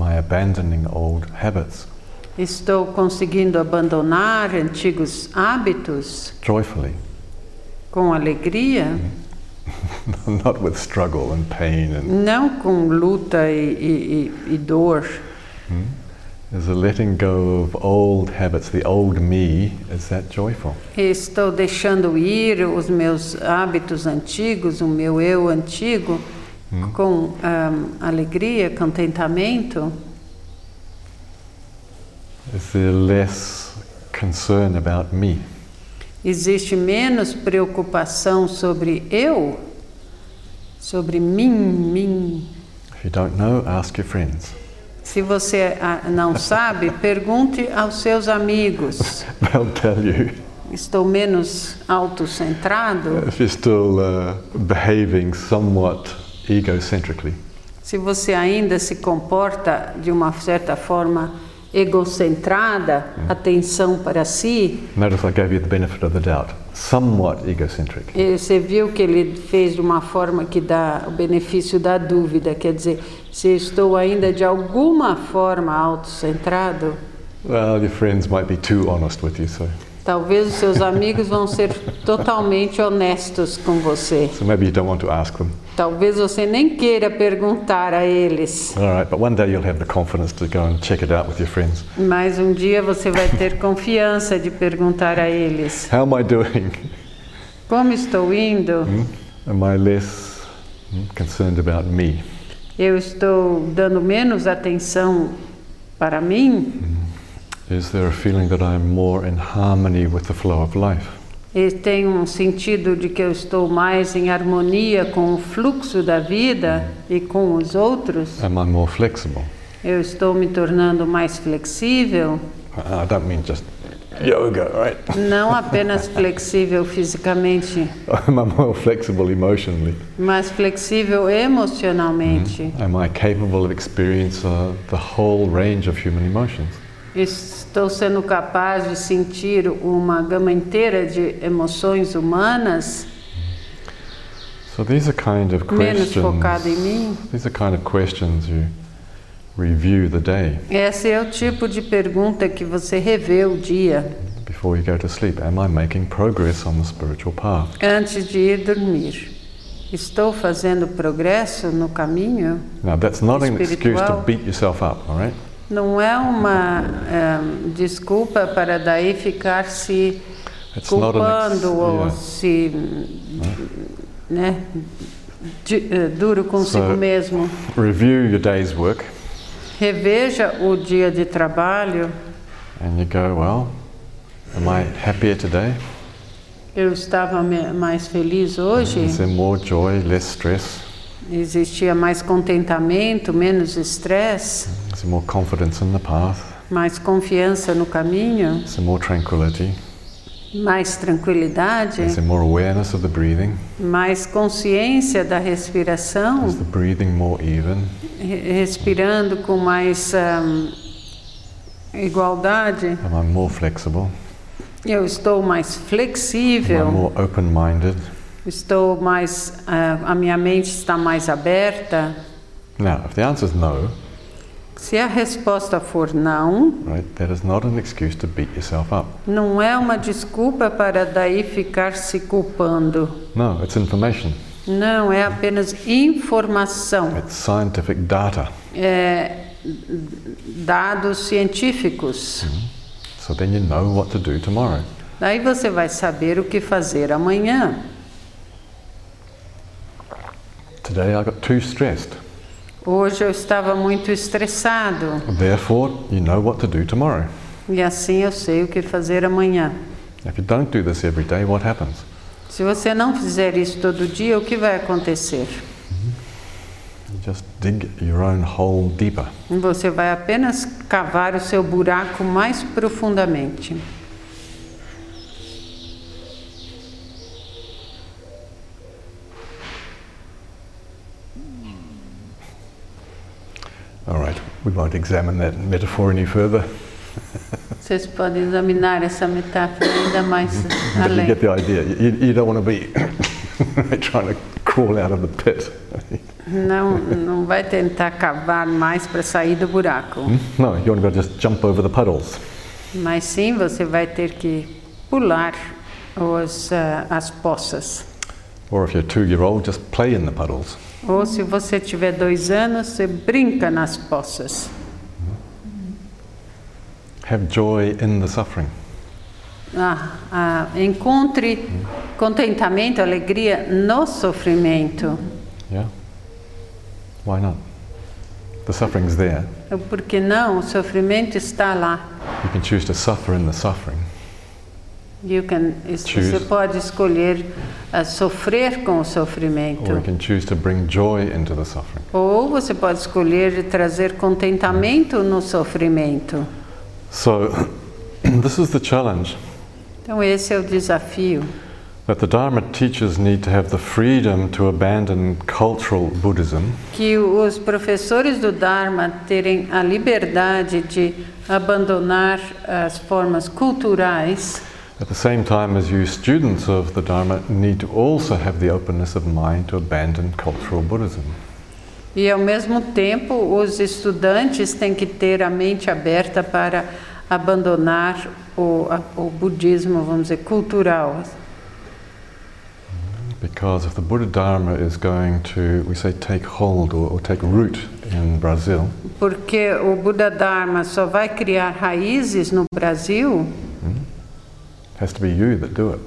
A: I abandoning old habits
B: Estou conseguindo abandonar antigos hábitos
A: joyfully,
B: com alegria?
A: not with struggle and pain? And
B: Não com luta e, e- e- dor.
A: is the letting go of old habits, the old me, is that joyful?
B: Estou deixando ir os meus hábitos antigos, o meu eu antigo, com ahm, alegria, contentamento?
A: Is there less concern about me?
B: Existe menos preocupação sobre eu? Sobre mim, mim?
A: If you don't know, ask your friends.
B: Se você ah, não sabe, pergunte aos seus amigos.
A: They'll tell you.
B: Estou menos autocentrado?
A: If you're still uh, behaving somewhat egocentrically.
B: Se você ainda se comporta de uma certa forma egocentrada, atenção para si,
A: Notice I gave you the benefit of the doubt. Somewhat egocentric.
B: e você viu que ele fez de uma forma que dá o benefício da dúvida, quer dizer, se estou ainda de alguma forma autocentrado,
A: Well, your friends might be too honest with you, so,
B: talvez os seus amigos vão ser totalmente honestos com você.
A: so maybe you don't want to ask them.
B: Talvez você nem queira perguntar a eles,
A: All right, but one day you'll have the confidence to go and check it out with your friends.
B: mas um dia você vai ter confiança de perguntar a eles:
A: How am I doing?
B: como estou indo?
A: Am I less hmm, concerned about me?
B: Eu estou dando menos atenção para mim?
A: Is there a feeling that I'm more in harmony with the flow of life?
B: E tem um sentido de que eu estou mais em harmonia com o fluxo da vida e com os outros.
A: Am I more flexible?
B: Eu estou me tornando mais flexível,
A: I I don't mean just yoga, right?
B: não apenas flexível fisicamente,
A: Am I more flexible emotionally?
B: mas flexível emocionalmente.
A: Am I capable of experience uh, the whole range of human emotions?
B: Estou sendo capaz de sentir uma gama inteira de emoções humanas,
A: So these are kind of
B: menos focada em mim.
A: These are kind of questions you review the day
B: Esse é o tipo de pergunta que você revê o dia
A: before you go to sleep. Am I making progress on the spiritual path?
B: antes de ir dormir. Estou fazendo progresso no caminho?
A: Now that's not an excuse to
B: Espiritual.
A: beat yourself up, all right?
B: Não é uma eh, desculpa para daí ficar se
A: It's
B: culpando ou
A: yeah.
B: se né, eh, duro consigo
A: So-
B: mesmo.
A: Review your day's work
B: Reveja o dia de trabalho.
A: and you go, well, am I happier today?
B: Eu estava mais feliz hoje.
A: Is there more joy, less stress?
B: Existia mais contentamento, menos estresse,
A: more confidence in the path?
B: mais confiança no caminho,
A: more tranquility?
B: mais tranquilidade,
A: more awareness of the breathing?
B: mais consciência da
A: Is
B: respiração,
A: the breathing more even?
B: re- respirando com mais ahm, igualdade.
A: Am I more flexible?
B: Eu estou mais
A: Am I
B: flexível,
A: more open-minded?
B: Estou mais, ah, a minha mente está mais aberta.
A: Now, if the answer is no,
B: Se a resposta for não,
A: right, that is not an excuse to beat yourself up.
B: não é uma desculpa para daí ficar se culpando.
A: No, it's information.
B: Não, é apenas informação,
A: It's scientific data.
B: é, dados científicos.
A: So then you know what to do tomorrow.
B: Daí você vai saber o que fazer amanhã.
A: Today I got too stressed.
B: Hoje eu estava muito estressado
A: Therefore, you know what to do tomorrow.
B: e assim eu sei o que fazer amanhã.
A: If you don't do this every day, what happens?
B: Se você não fizer isso todo dia, o que vai acontecer?
A: You just dig your own hole deeper.
B: Você vai apenas cavar o seu buraco mais profundamente.
A: We won't examine that metaphor any further.
B: Vocês podem examinar essa metáfora ainda mais
A: But you get the idea. You, you don't want to be trying to crawl out of the pit.
B: Não, não vai tentar cavar mais para sair do buraco,
A: No, you want to just jump over the puddles.
B: mas sim você vai ter que pular os, ah, as poças.
A: Or if you're two year old, just play in the puddles.
B: Ou se você tiver dois anos, você brinca nas poças.
A: Have joy in the suffering.
B: Ah, ah, encontre contentamento, alegria no sofrimento.
A: Yeah? Why not? The suffering's there.
B: Por que não? O sofrimento está lá.
A: You can choose to suffer in the suffering.
B: You can,
A: Choose.
B: você pode escolher ah, sofrer com o sofrimento.
A: Or you can choose to bring joy into the suffering.
B: Ou você pode escolher trazer contentamento no sofrimento.
A: So, this is the challenge
B: Então, esse é o desafio.
A: that the Dharma teachers need to have the freedom to abandon cultural Buddhism
B: Que os professores do Dharma terem a liberdade de abandonar as formas culturais,
A: At the same time as you students of the Dharma need to also have the openness of mind to abandon cultural Buddhism.
B: e ao mesmo tempo os estudantes têm que ter a mente aberta para abandonar o, o budismo, vamos dizer, cultural.
A: Because if the Buddha Dharma is going to, we say, take hold or, or take root in Brazil,
B: Porque o Buda Dharma só vai criar raízes no Brasil,
A: has to be you that do it.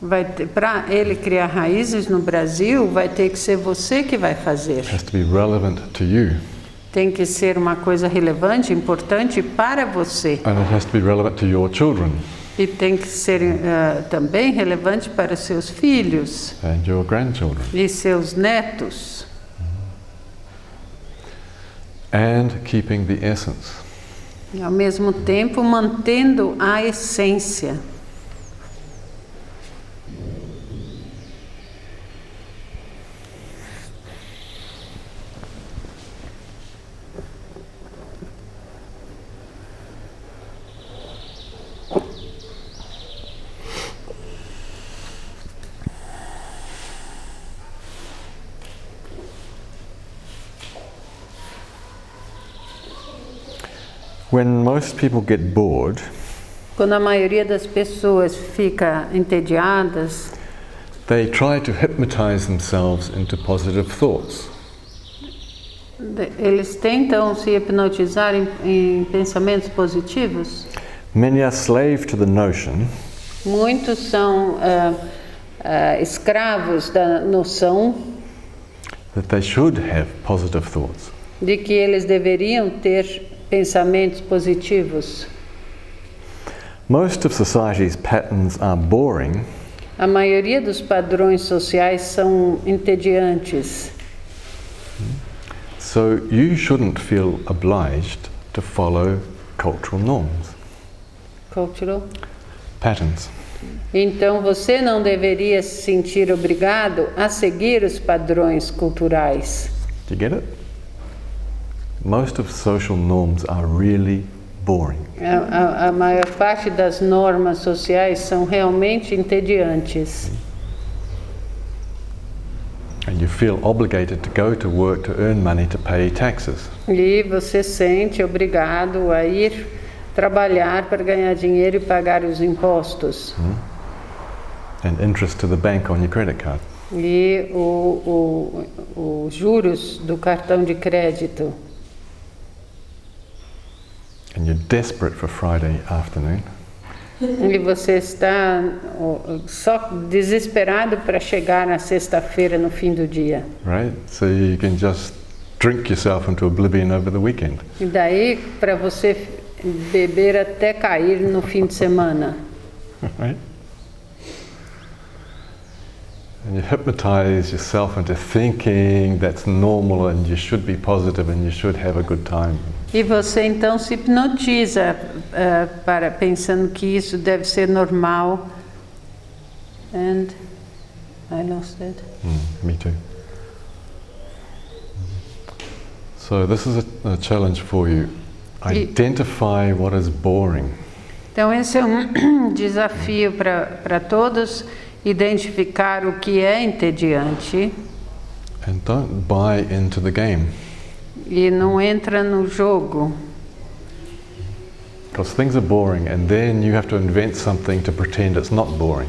B: vai para ele criar raízes no Brasil, vai ter que ser você que vai fazer.
A: It has to be relevant to you.
B: Tem que ser uma coisa relevante, importante para você.
A: And it has to be relevant to your children.
B: E tem que ser uh, também relevante para seus filhos
A: and your grandchildren.
B: e seus netos.
A: And keeping the essence.
B: E ao mesmo tempo mantendo a essência.
A: When most people get bored,
B: Quando a maioria das pessoas fica entediadas,
A: they try to hypnotize themselves into positive thoughts.
B: eles tentam se hipnotizar em, em pensamentos positivos.
A: Many are slave to the notion
B: Muitos são ah, ah, escravos da noção
A: that they should have positive thoughts.
B: de que eles deveriam ter pensamentos positivos.
A: Most of society's patterns are boring
B: A maioria dos padrões sociais são entediantes.
A: So you shouldn't feel obliged to follow cultural norms,
B: Cultural.
A: patterns.
B: Então você não deveria se sentir obrigado a seguir os padrões culturais.
A: Do you get it? Most of social norms are really boring.
B: A, a- a maior parte das normas sociais são realmente entediantes.
A: And you feel obligated to go to work to earn money to pay taxes.
B: E você sente obrigado a ir trabalhar para ganhar dinheiro e pagar os impostos.
A: and interest to the bank on your credit card.
B: E o, o, os juros do cartão de crédito.
A: And you're desperate for Friday afternoon
B: E você está só desesperado para chegar na sexta-feira no fim do dia.
A: right? So you can just drink yourself into oblivion over the weekend.
B: E daí para você beber até cair no fim de semana.
A: right? And you hypnotize yourself into thinking that's normal and you should be positive and you should have a good time.
B: E você então se hipnotiza eh, para pensando que isso deve ser normal. And I lost it.
A: Mm, me too. So this is a, a challenge for you. Identify what is boring.
B: Então esse é um desafio para todos identificar o que é entediante
A: And don't buy into the game.
B: E não entra no jogo.
A: Because things are boring, and then you have to invent something to pretend it's not boring.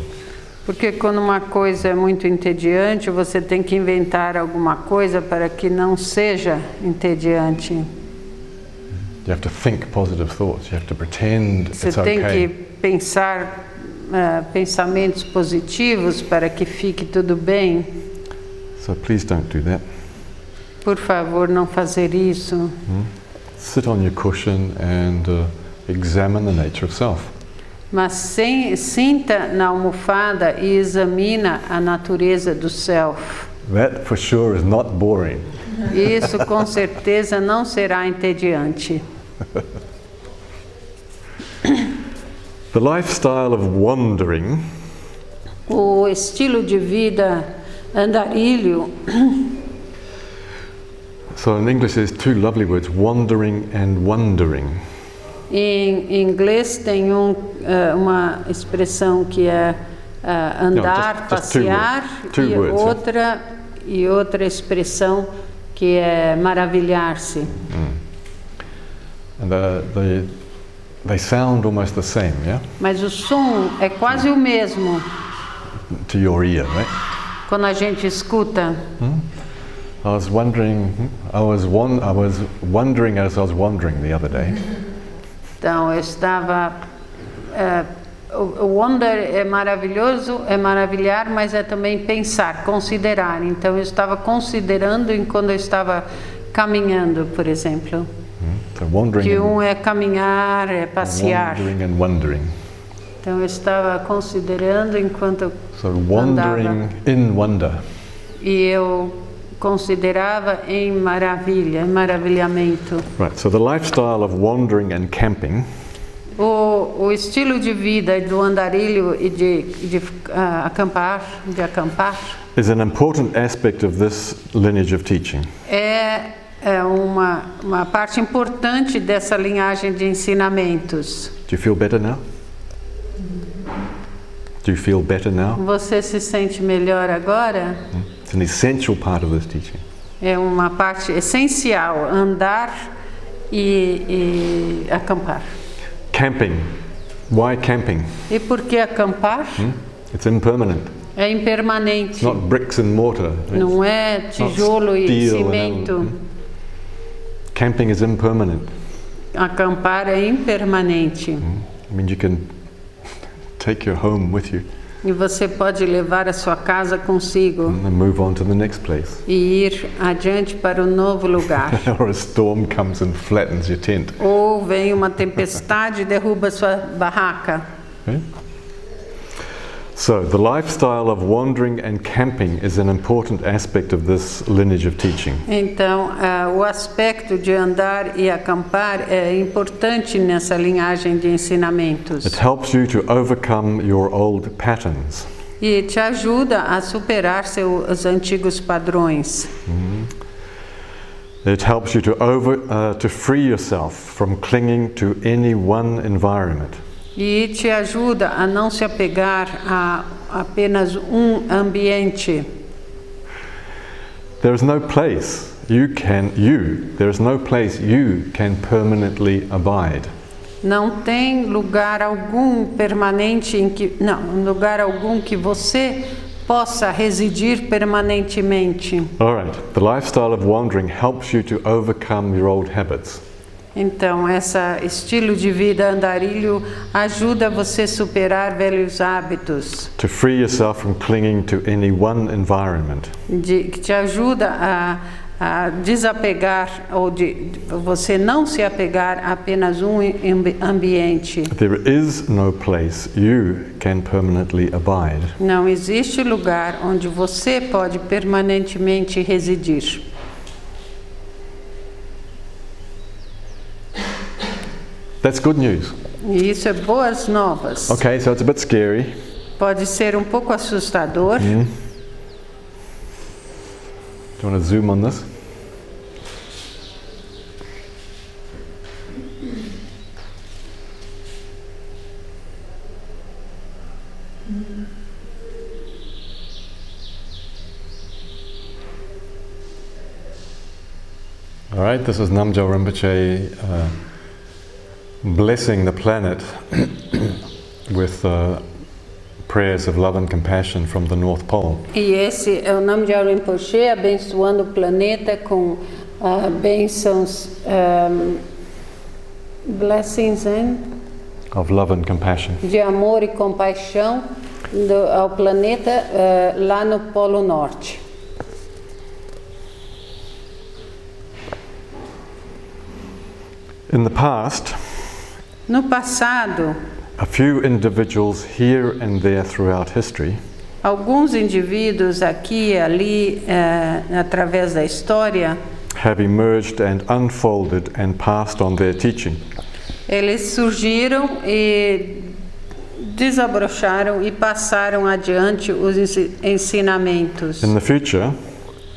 B: Porque quando uma coisa é muito entediante, você tem que inventar alguma coisa para que não seja entediante.
A: You have to think positive thoughts. You have to pretend
B: Você
A: it's
B: tem que
A: okay.
B: pensar ah, pensamentos positivos para que fique tudo bem.
A: So please don't do that.
B: Por favor, não fazer isso.
A: Sit on your cushion and uh, examine the nature of self.
B: Mas sem, sinta na almofada e examina a natureza do self.
A: That for sure is not boring.
B: Isso com certeza não será entediante.
A: The lifestyle of wandering
B: O estilo de vida andarilho,
A: So in English, there's two lovely words: wandering and wondering.
B: em inglês tem um, eh, uma expressão que é ah, andar,
A: just- just two
B: passear,
A: words. Two
B: e
A: words, yeah.
B: outra e outra expressão que é maravilhar-se.
A: And the, the, they sound almost the same, yeah,
B: Mas o som é quase o mesmo
A: to your ear, right?
B: quando a gente escuta.
A: I was wondering, I was, one, I was wondering as I was wandering the other day.
B: Então eu estava eh, o wonder é maravilhoso, é maravilhar, mas é também pensar, considerar. Então eu estava considerando enquanto eu estava caminhando, por exemplo,
A: So wandering,
B: que um é caminhar, é passear.
A: wandering and wondering.
B: Então eu estava considerando enquanto
A: So, wandering in wonder.
B: e eu considerava em maravilha, em maravilhamento.
A: Right, so the lifestyle of wandering and camping
B: O, o estilo de vida do andarilho e de, de ah, acampar, de acampar,
A: is an important aspect of this lineage of teaching.
B: é, é uma, uma parte importante dessa linhagem de ensinamentos.
A: Do you feel better now? Do you feel better now?
B: Você se sente melhor agora?
A: It's an essential part of this teaching.
B: É uma parte essencial, andar e, e acampar.
A: Camping. Why camping?
B: E por que acampar?
A: It's impermanent.
B: É impermanente.
A: It's not bricks and mortar. It's
B: Não é tijolo e cimento.
A: Camping is impermanent.
B: Acampar é impermanente.
A: I mean, you can take your home with you
B: E você pode levar a sua casa consigo
A: and move on to the next place.
B: e ir adiante para o novo lugar.
A: or a storm comes and flattens your tent.
B: Ou vem uma tempestade e derruba sua barraca.
A: Okay? So, the lifestyle of wandering and camping is an important aspect of this lineage of teaching.
B: Então, ah, o aspecto de andar e acampar é importante nessa linhagem de ensinamentos.
A: It helps you to overcome your old patterns.
B: E te ajuda a superar seus antigos padrões.
A: It helps you to, over, uh, to free yourself from clinging to any one environment.
B: E te ajuda a não se apegar a apenas um ambiente.
A: There is no place you can, you, there is no place you can permanently abide.
B: Não tem lugar algum permanente em que não, lugar algum que você possa residir permanentemente.
A: All right, the lifestyle of wandering helps you to overcome your old habits.
B: Então, esse estilo de vida andarilho ajuda você a superar velhos hábitos,
A: to free yourself from clinging to any one environment.
B: de, que te ajuda a, a desapegar ou de, de você não se apegar a apenas um ambi- ambiente.
A: There is no place you can permanently abide.
B: Não existe lugar onde você pode permanentemente residir.
A: That's good news.
B: E isso é boas novas.
A: Okay, so it's a bit scary.
B: Pode ser um pouco assustador.
A: Do you want to zoom on this? All right, this is Namjo Rinpoche uh, blessing the planet with uh, prayers of love and compassion from the North Pole.
B: E esse é o nome de Rinpoche, abençoando o planeta com ah, bênçãos, ahm, blessings and
A: of love and compassion.
B: de amor e compaixão do- ao planeta ah, lá no Polo Norte.
A: In the past,
B: No passado,
A: a few individuals here and there throughout history
B: alguns indivíduos aqui e ali, eh, através da história,
A: have emerged and unfolded and passed on their teaching.
B: eles surgiram e desabrocharam e passaram adiante os ensi- ensinamentos.
A: In the future,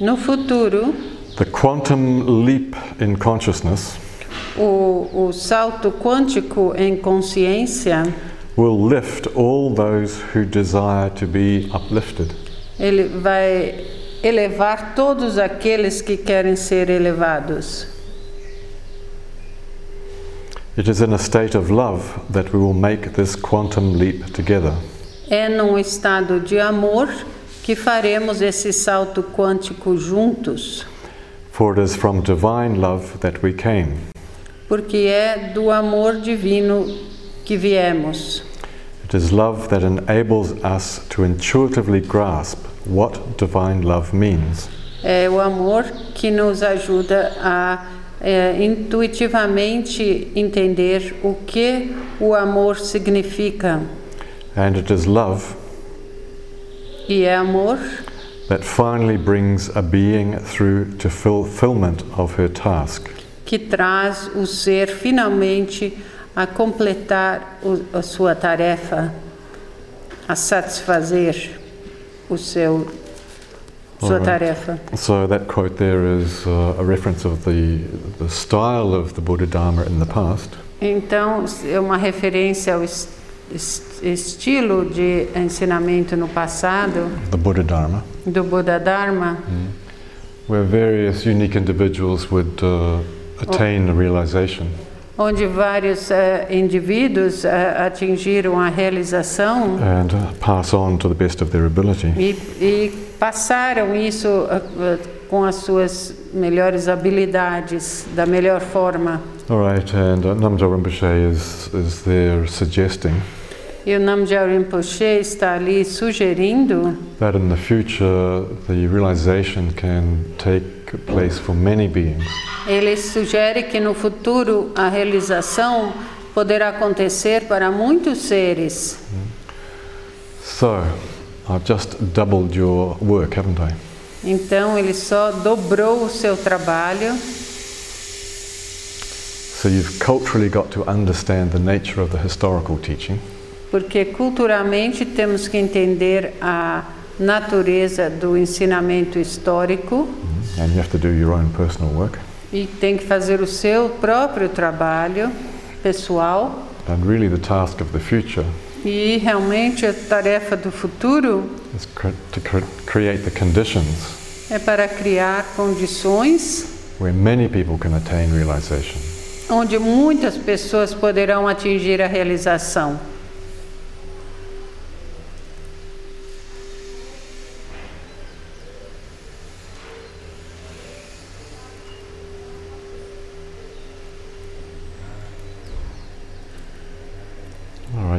B: No futuro,
A: the quantum leap in consciousness
B: o, o salto quântico em consciência,
A: will lift all those who desire to be uplifted.
B: ele vai elevar todos aqueles que querem ser elevados.
A: It is in a state of love that we will make this quantum leap together.
B: É num estado de amor que faremos esse salto quântico juntos,
A: For it is from divine love that we came.
B: Porque é do amor divino que viemos.
A: It is love that enables us to intuitively grasp what divine love means.
B: É o amor que nos ajuda a é, intuitivamente entender o que o amor significa.
A: And it is love
B: e é amor
A: that finally brings a being through to fulfillment of her task.
B: Que traz o ser finalmente a completar o, a sua tarefa, a satisfazer o seu sua
A: Alright.
B: tarefa.
A: So that quote there is uh, a reference of the, the style of the Buddha Dharma in the past.
B: Então, é uma referência ao es- es- estilo de ensinamento no passado
A: the Buddha Dharma,
B: do Buda Dharma,
A: where various unique individuals would uh, attain the realization.
B: onde vários eh, indivíduos eh, atingiram a realização
A: and uh, pass on to the best of their ability.
B: e, e passaram isso eh, com as suas melhores habilidades, da melhor forma.
A: All right, and uh, Rinpoche is, is there suggesting
B: E o Namgyal Rinpoche está ali sugerindo
A: that in the future the realization can take place for many beings.
B: Ele sugere que no futuro a realização poderá acontecer para muitos seres.
A: So, I've just doubled your work, haven't I?
B: Então ele só dobrou o seu trabalho.
A: So, you've culturally got to understand the nature of the historical teaching.
B: Porque culturalmente temos que entender a natureza do ensinamento histórico
A: And you have to do your own personal work.
B: e tem que fazer o seu próprio trabalho pessoal.
A: And really, the task of the future
B: E realmente a tarefa do futuro
A: is to cr- create the conditions
B: é para criar condições
A: where many people can attain realization.
B: onde muitas pessoas poderão atingir a realização.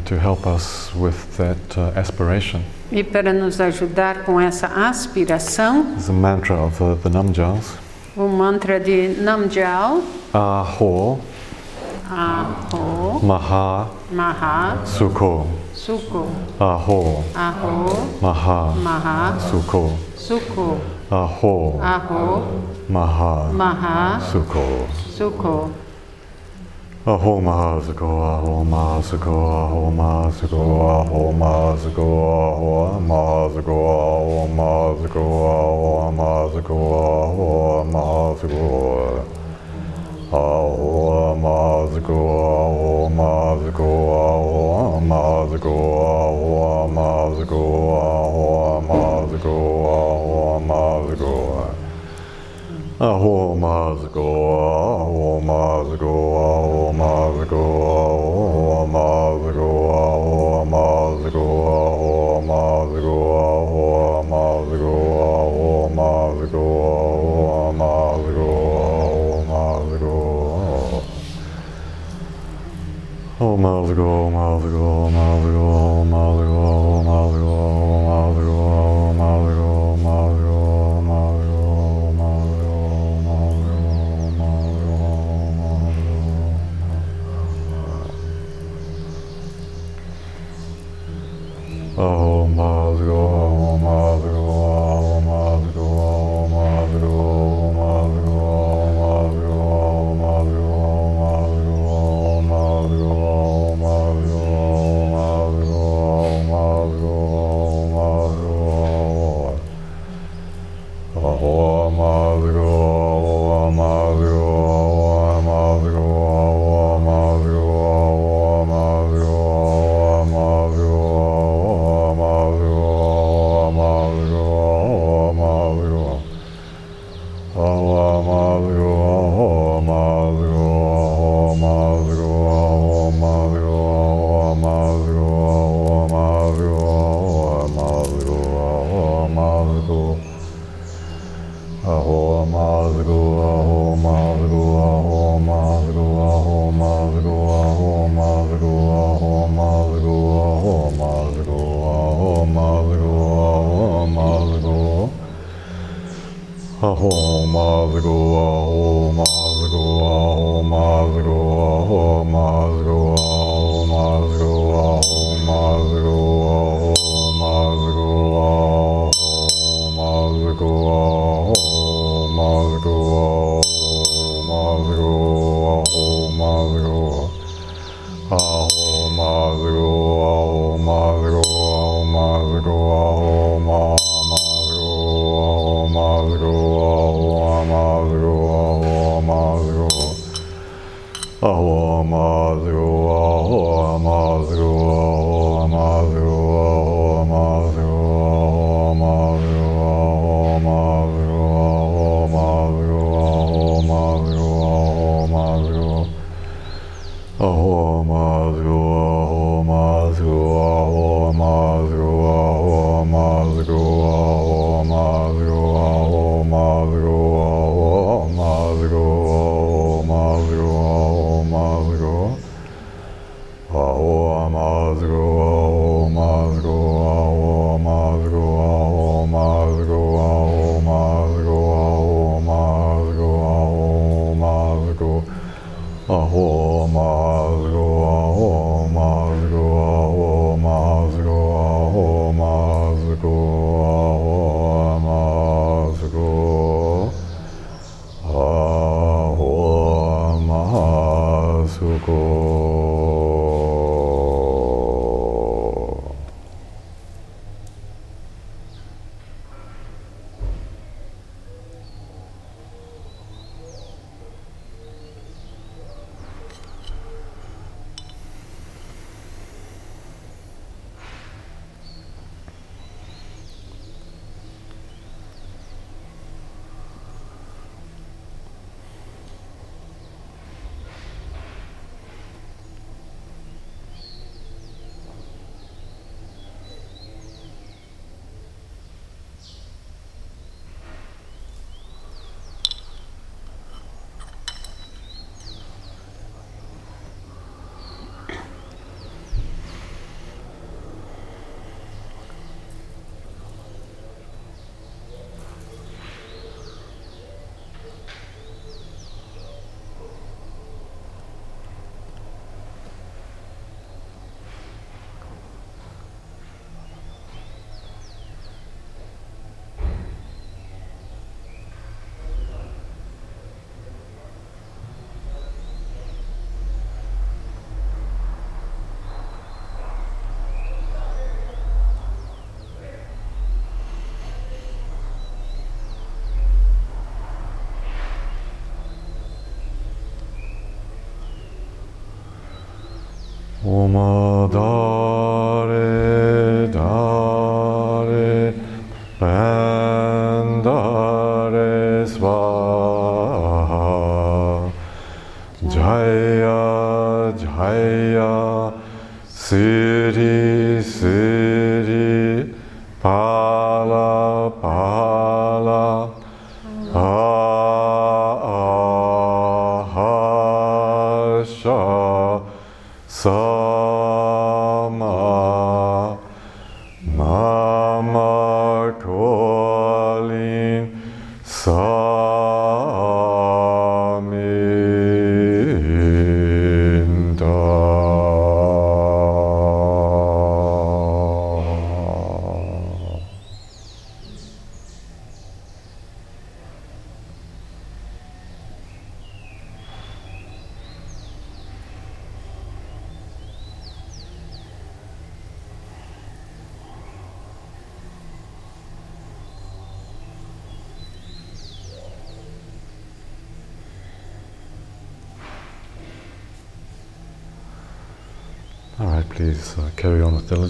A: To help us with that uh, aspiration.
B: E para nos ajudar com essa aspiração,
A: the mantra of uh, the Namjals.
B: o mantra de Namgyal,
A: Aho
B: Aho,
A: Maha.
B: Maha,
A: Sukho.
B: Sukho,
A: Aho
B: Aho,
A: Maha.
B: Maha,
A: Sukho.
B: Sukho,
A: Aho
B: Aho,
A: Maha.
B: Maha,
A: Sukho.
B: Sukho,
A: Aho Mahasako, Aho Mahasako, Aho Mahasako, Aho Mahasako, Aho Mahasako, Aho Mahasako, Aho Mahasako, Aho Mahasako, Aho Mahasako, Aho Mahasako, Aho Mahasako, Aho Mahasako, Aho Ahomazago, Ahomazago, Ahomazago, Ahomazago, Ahomazago, Ahomazago, Ahomazago, Ahomazago, Ahomazago, Ahomazago, Ahomazago, Ahomazago, 있고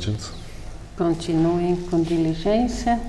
A: diligence.
B: Continuem com diligência.